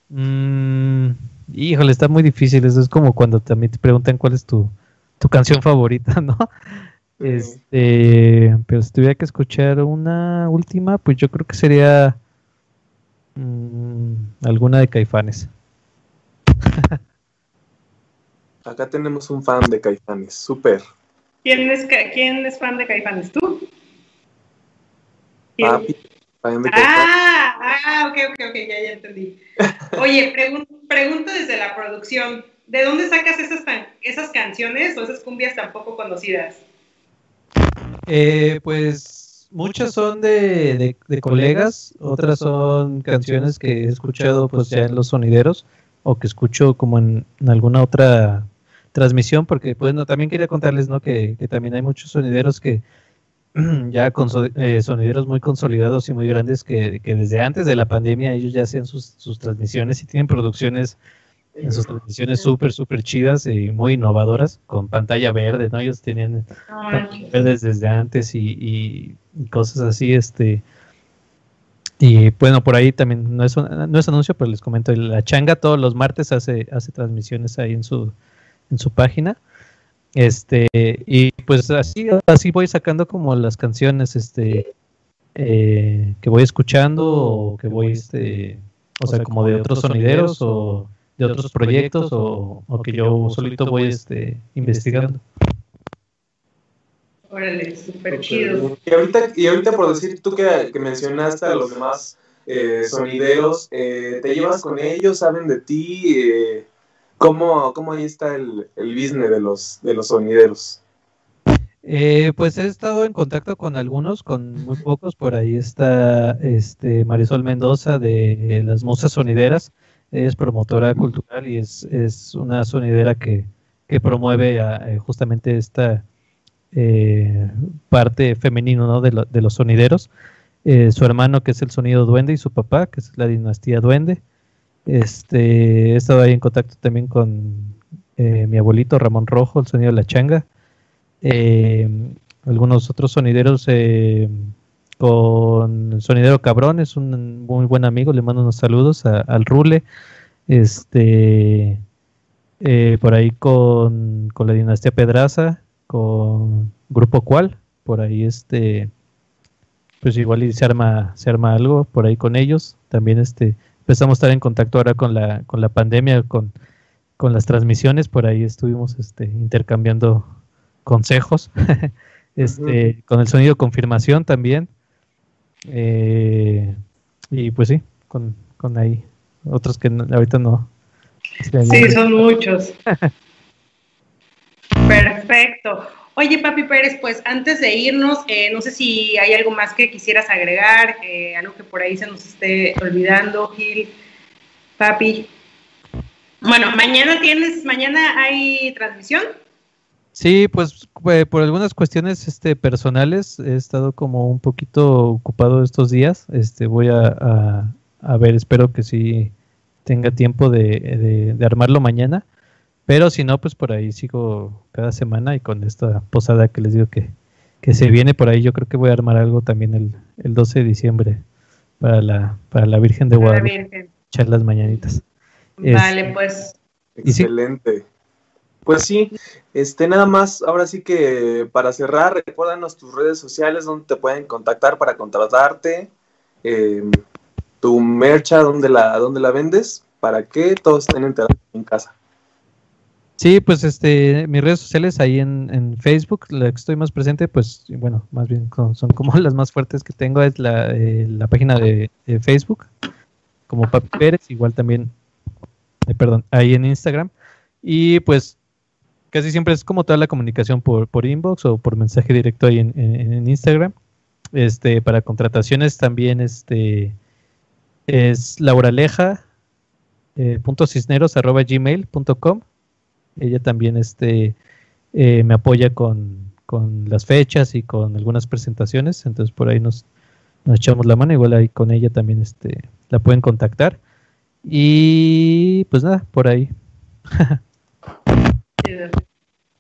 [SPEAKER 2] Mm, híjole, está muy difícil. Eso es como cuando también te preguntan cuál es tu, tu canción favorita, (laughs) ¿no?
[SPEAKER 7] Sí.
[SPEAKER 2] Este, pero si tuviera que escuchar una última, pues yo creo que sería mm, alguna de Caifanes. (laughs)
[SPEAKER 7] Acá tenemos un fan de Caifanes, súper.
[SPEAKER 1] ¿Quién es, ¿Quién es fan de Caifanes? ¿Tú? ¿Quién?
[SPEAKER 7] Papi, fan de Caifanes.
[SPEAKER 1] Ah, ah, ok, ok, ok, ya, ya entendí. (laughs) Oye, pregun- pregunto desde la producción, ¿de dónde sacas esas, esas canciones o esas cumbias tan poco conocidas?
[SPEAKER 2] Eh, pues muchas son de, de- de colegas, otras son canciones que he escuchado pues ya en los sonideros o que escucho como en, en alguna otra transmisión, porque bueno, también quería contarles ¿no? que, que también hay muchos sonideros que (clears throat) ya con eh, sonideros muy consolidados y muy grandes que, que desde antes de la pandemia ellos ya hacían sus, sus transmisiones y tienen producciones en sus transmisiones súper, súper chidas y muy innovadoras, con pantalla verde, ¿no? Ellos tenían verdes desde antes y, y- y cosas así, este. Y bueno, por ahí también, no es, un- no es anuncio, pero les comento, la changa todos los martes hace, hace transmisiones ahí en su, en su página. Este, y pues así, así voy sacando como las canciones, este, eh, que voy escuchando o que voy, este, o sea, como de otros sonideros o de otros proyectos o, o que yo solito voy este, investigando.
[SPEAKER 1] Órale, súper chido.
[SPEAKER 7] Y ahorita, y ahorita por decir tú que, que mencionaste a los demás eh, sonideros, eh, ¿te llevas con ellos? ¿Saben de ti? Eh, ¿cómo, ¿Cómo ahí está el, el business de los, de los sonideros?
[SPEAKER 2] Eh, pues he estado en contacto con algunos, con muy pocos. Por ahí está este Marisol Mendoza de las Musas Sonideras. Es promotora cultural y es, es una sonidera que, que promueve eh, justamente esta eh, parte femenino ¿no? de, lo- de los sonideros. Eh, su hermano, que es el sonido duende, y su papá, que es la dinastía duende. Este, he estado ahí en contacto también con eh, mi abuelito Ramón Rojo, el sonido de la changa. Eh, algunos otros sonideros eh, con Sonidero Cabrón, es un muy buen amigo, le mando unos saludos al Rule, este por ahí con, con la dinastía Pedraza, con Grupo Cual, por ahí este pues igual se arma, se arma algo por ahí con ellos, también este empezamos a estar en contacto ahora con la, con la pandemia, con, con las transmisiones, por ahí estuvimos este, intercambiando consejos, (laughs) este, con el sonido confirmación también. Eh, y pues sí, con, con ahí otros que no- ahorita no.
[SPEAKER 1] Sí, son muchos. (laughs) Perfecto. Oye, Papi Pérez, pues antes de irnos, eh, no sé si hay algo más que quisieras agregar, eh, algo que por ahí se nos esté olvidando, Gil, Papi. Bueno, mañana tienes, mañana hay transmisión.
[SPEAKER 2] Sí, pues eh, por algunas cuestiones este, personales he estado como un poquito ocupado estos días. Este, voy a, a- ver, espero que sí tenga tiempo de, de- de armarlo mañana. Pero si no, pues por ahí sigo cada semana y con esta posada que les digo que, que se viene por ahí, yo creo que voy a armar algo también el, el 12 de diciembre para la, para la Virgen de
[SPEAKER 1] Para la
[SPEAKER 2] Guadalupe,
[SPEAKER 1] Virgen.
[SPEAKER 2] echar las mañanitas.
[SPEAKER 1] Vale,
[SPEAKER 2] Este-
[SPEAKER 1] pues
[SPEAKER 2] sí.
[SPEAKER 7] Excelente. Pues sí, este nada más, ahora sí que para cerrar, recuérdanos tus redes sociales donde te pueden contactar para contratarte, eh, tu mercha, dónde la, dónde la vendes, para que todos estén enterados en casa.
[SPEAKER 2] Sí, pues este, mis redes sociales ahí en, en Facebook, la que estoy más presente, pues bueno, más bien son como (laughs) las más fuertes que tengo, es la, eh, la página de, Facebook, como Papi Pérez, igual también, eh, perdón, ahí en Instagram. Y pues casi siempre es como toda la comunicación por, por inbox o por mensaje directo ahí en, en- Instagram. Este, para contrataciones también este es lauraleja eh, Ella también este, eh, me apoya con, con las fechas y con algunas presentaciones, entonces por ahí nos, echamos la mano, igual ahí con ella también este, la pueden contactar. Y pues nada, por ahí. (laughs)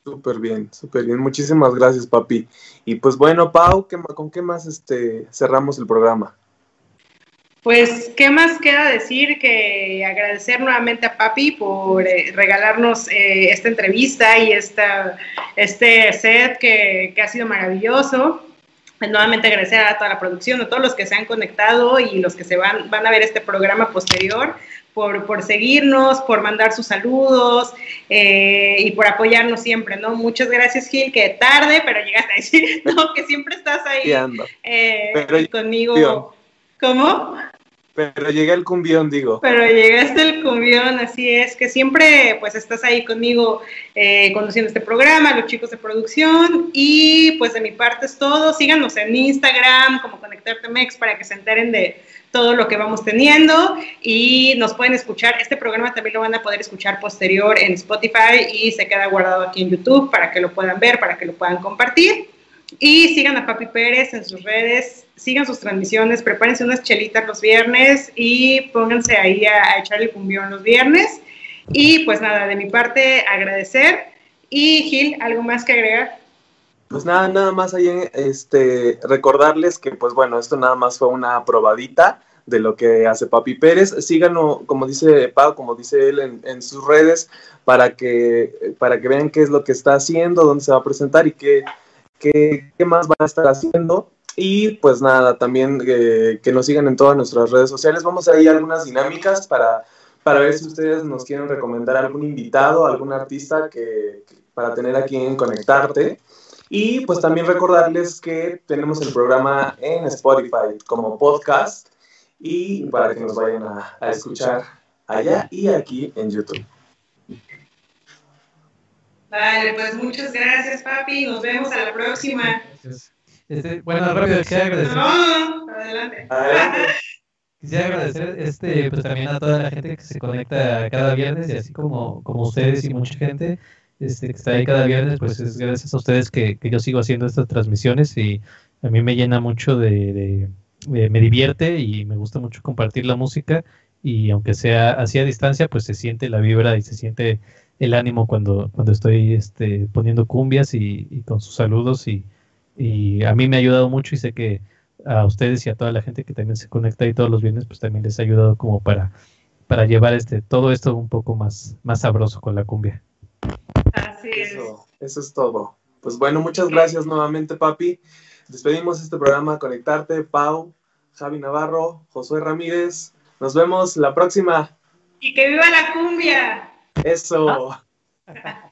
[SPEAKER 7] Súper bien, súper bien. Muchísimas gracias, papi. Y pues bueno, Pau, ¿qué ma- ¿con qué más este, cerramos el programa?
[SPEAKER 1] Pues, ¿qué más queda decir que agradecer nuevamente a Papi por eh, regalarnos eh, esta entrevista y esta, este set que, que ha sido maravilloso? Pues, nuevamente agradecer a toda la producción, a todos los que se han conectado y los que se van, van a ver este programa posterior, por, por seguirnos, por mandar sus saludos eh, y por apoyarnos siempre, ¿no? Muchas gracias, Gil, que tarde, pero llegaste a decir, (laughs) no, que siempre estás ahí eh, conmigo. ¿Cómo?
[SPEAKER 7] Pero llegué al cumbión, digo.
[SPEAKER 1] Pero llegaste al cumbión, así es, que siempre pues estás ahí conmigo eh, conduciendo este programa, los chicos de producción y pues de mi parte es todo. Síganos en Instagram como Conectarte Mex para que se enteren de todo lo que vamos teniendo y nos pueden escuchar. Este programa también lo van a poder escuchar posterior en Spotify y se queda guardado aquí en YouTube para que lo puedan ver, para que lo puedan compartir. Y sigan a Papi Pérez en sus redes, sigan sus transmisiones, prepárense unas chelitas los viernes y pónganse ahí a, a echar el cumbión los viernes. Y pues nada, de mi parte agradecer. Y Gil, ¿algo más que agregar?
[SPEAKER 7] Pues nada, nada más ahí, este, recordarles que, pues bueno, esto nada más fue una probadita de lo que hace Papi Pérez. Síganlo, como dice Pau, como dice él, en, en sus redes para que, para que vean qué es lo que está haciendo, dónde se va a presentar y qué, qué, más va a estar haciendo. Y pues nada, también eh, que nos sigan en todas nuestras redes sociales. Vamos a ir a algunas dinámicas para, para ver si ustedes nos quieren recomendar algún invitado, algún artista que, para tener aquí en Conectarte. Y pues también recordarles que tenemos el programa en Spotify como podcast y para que nos vayan a escuchar allá y aquí en YouTube.
[SPEAKER 1] Vale, pues muchas gracias, papi. Nos vemos a la próxima.
[SPEAKER 2] Este, bueno, rápido, quisiera agradecer,
[SPEAKER 1] No, adelante.
[SPEAKER 7] Adelante. (laughs)
[SPEAKER 2] quisiera agradecer este, pues, también a toda la gente que se conecta cada viernes y así como, como ustedes y mucha gente este, que está ahí cada viernes, pues es gracias a ustedes que, que yo sigo haciendo estas transmisiones y a mí me llena mucho de, de- de- me divierte y me gusta mucho compartir la música y aunque sea así a distancia, pues se siente la vibra y se siente el ánimo cuando, cuando estoy este, poniendo cumbias y, y con sus saludos y, y a mí me ha ayudado mucho y sé que a ustedes y a toda la gente que también se conecta ahí todos los viernes, pues también les ha ayudado como para, para llevar este, todo esto un poco más, más sabroso con la cumbia.
[SPEAKER 1] Así es.
[SPEAKER 7] Eso, eso es todo. Pues bueno, muchas gracias nuevamente, papi. Despedimos este programa Conectarte, Pau, Javi Navarro, Josué Ramírez. Nos vemos la próxima.
[SPEAKER 1] Y que viva la cumbia.
[SPEAKER 7] Eso. (laughs)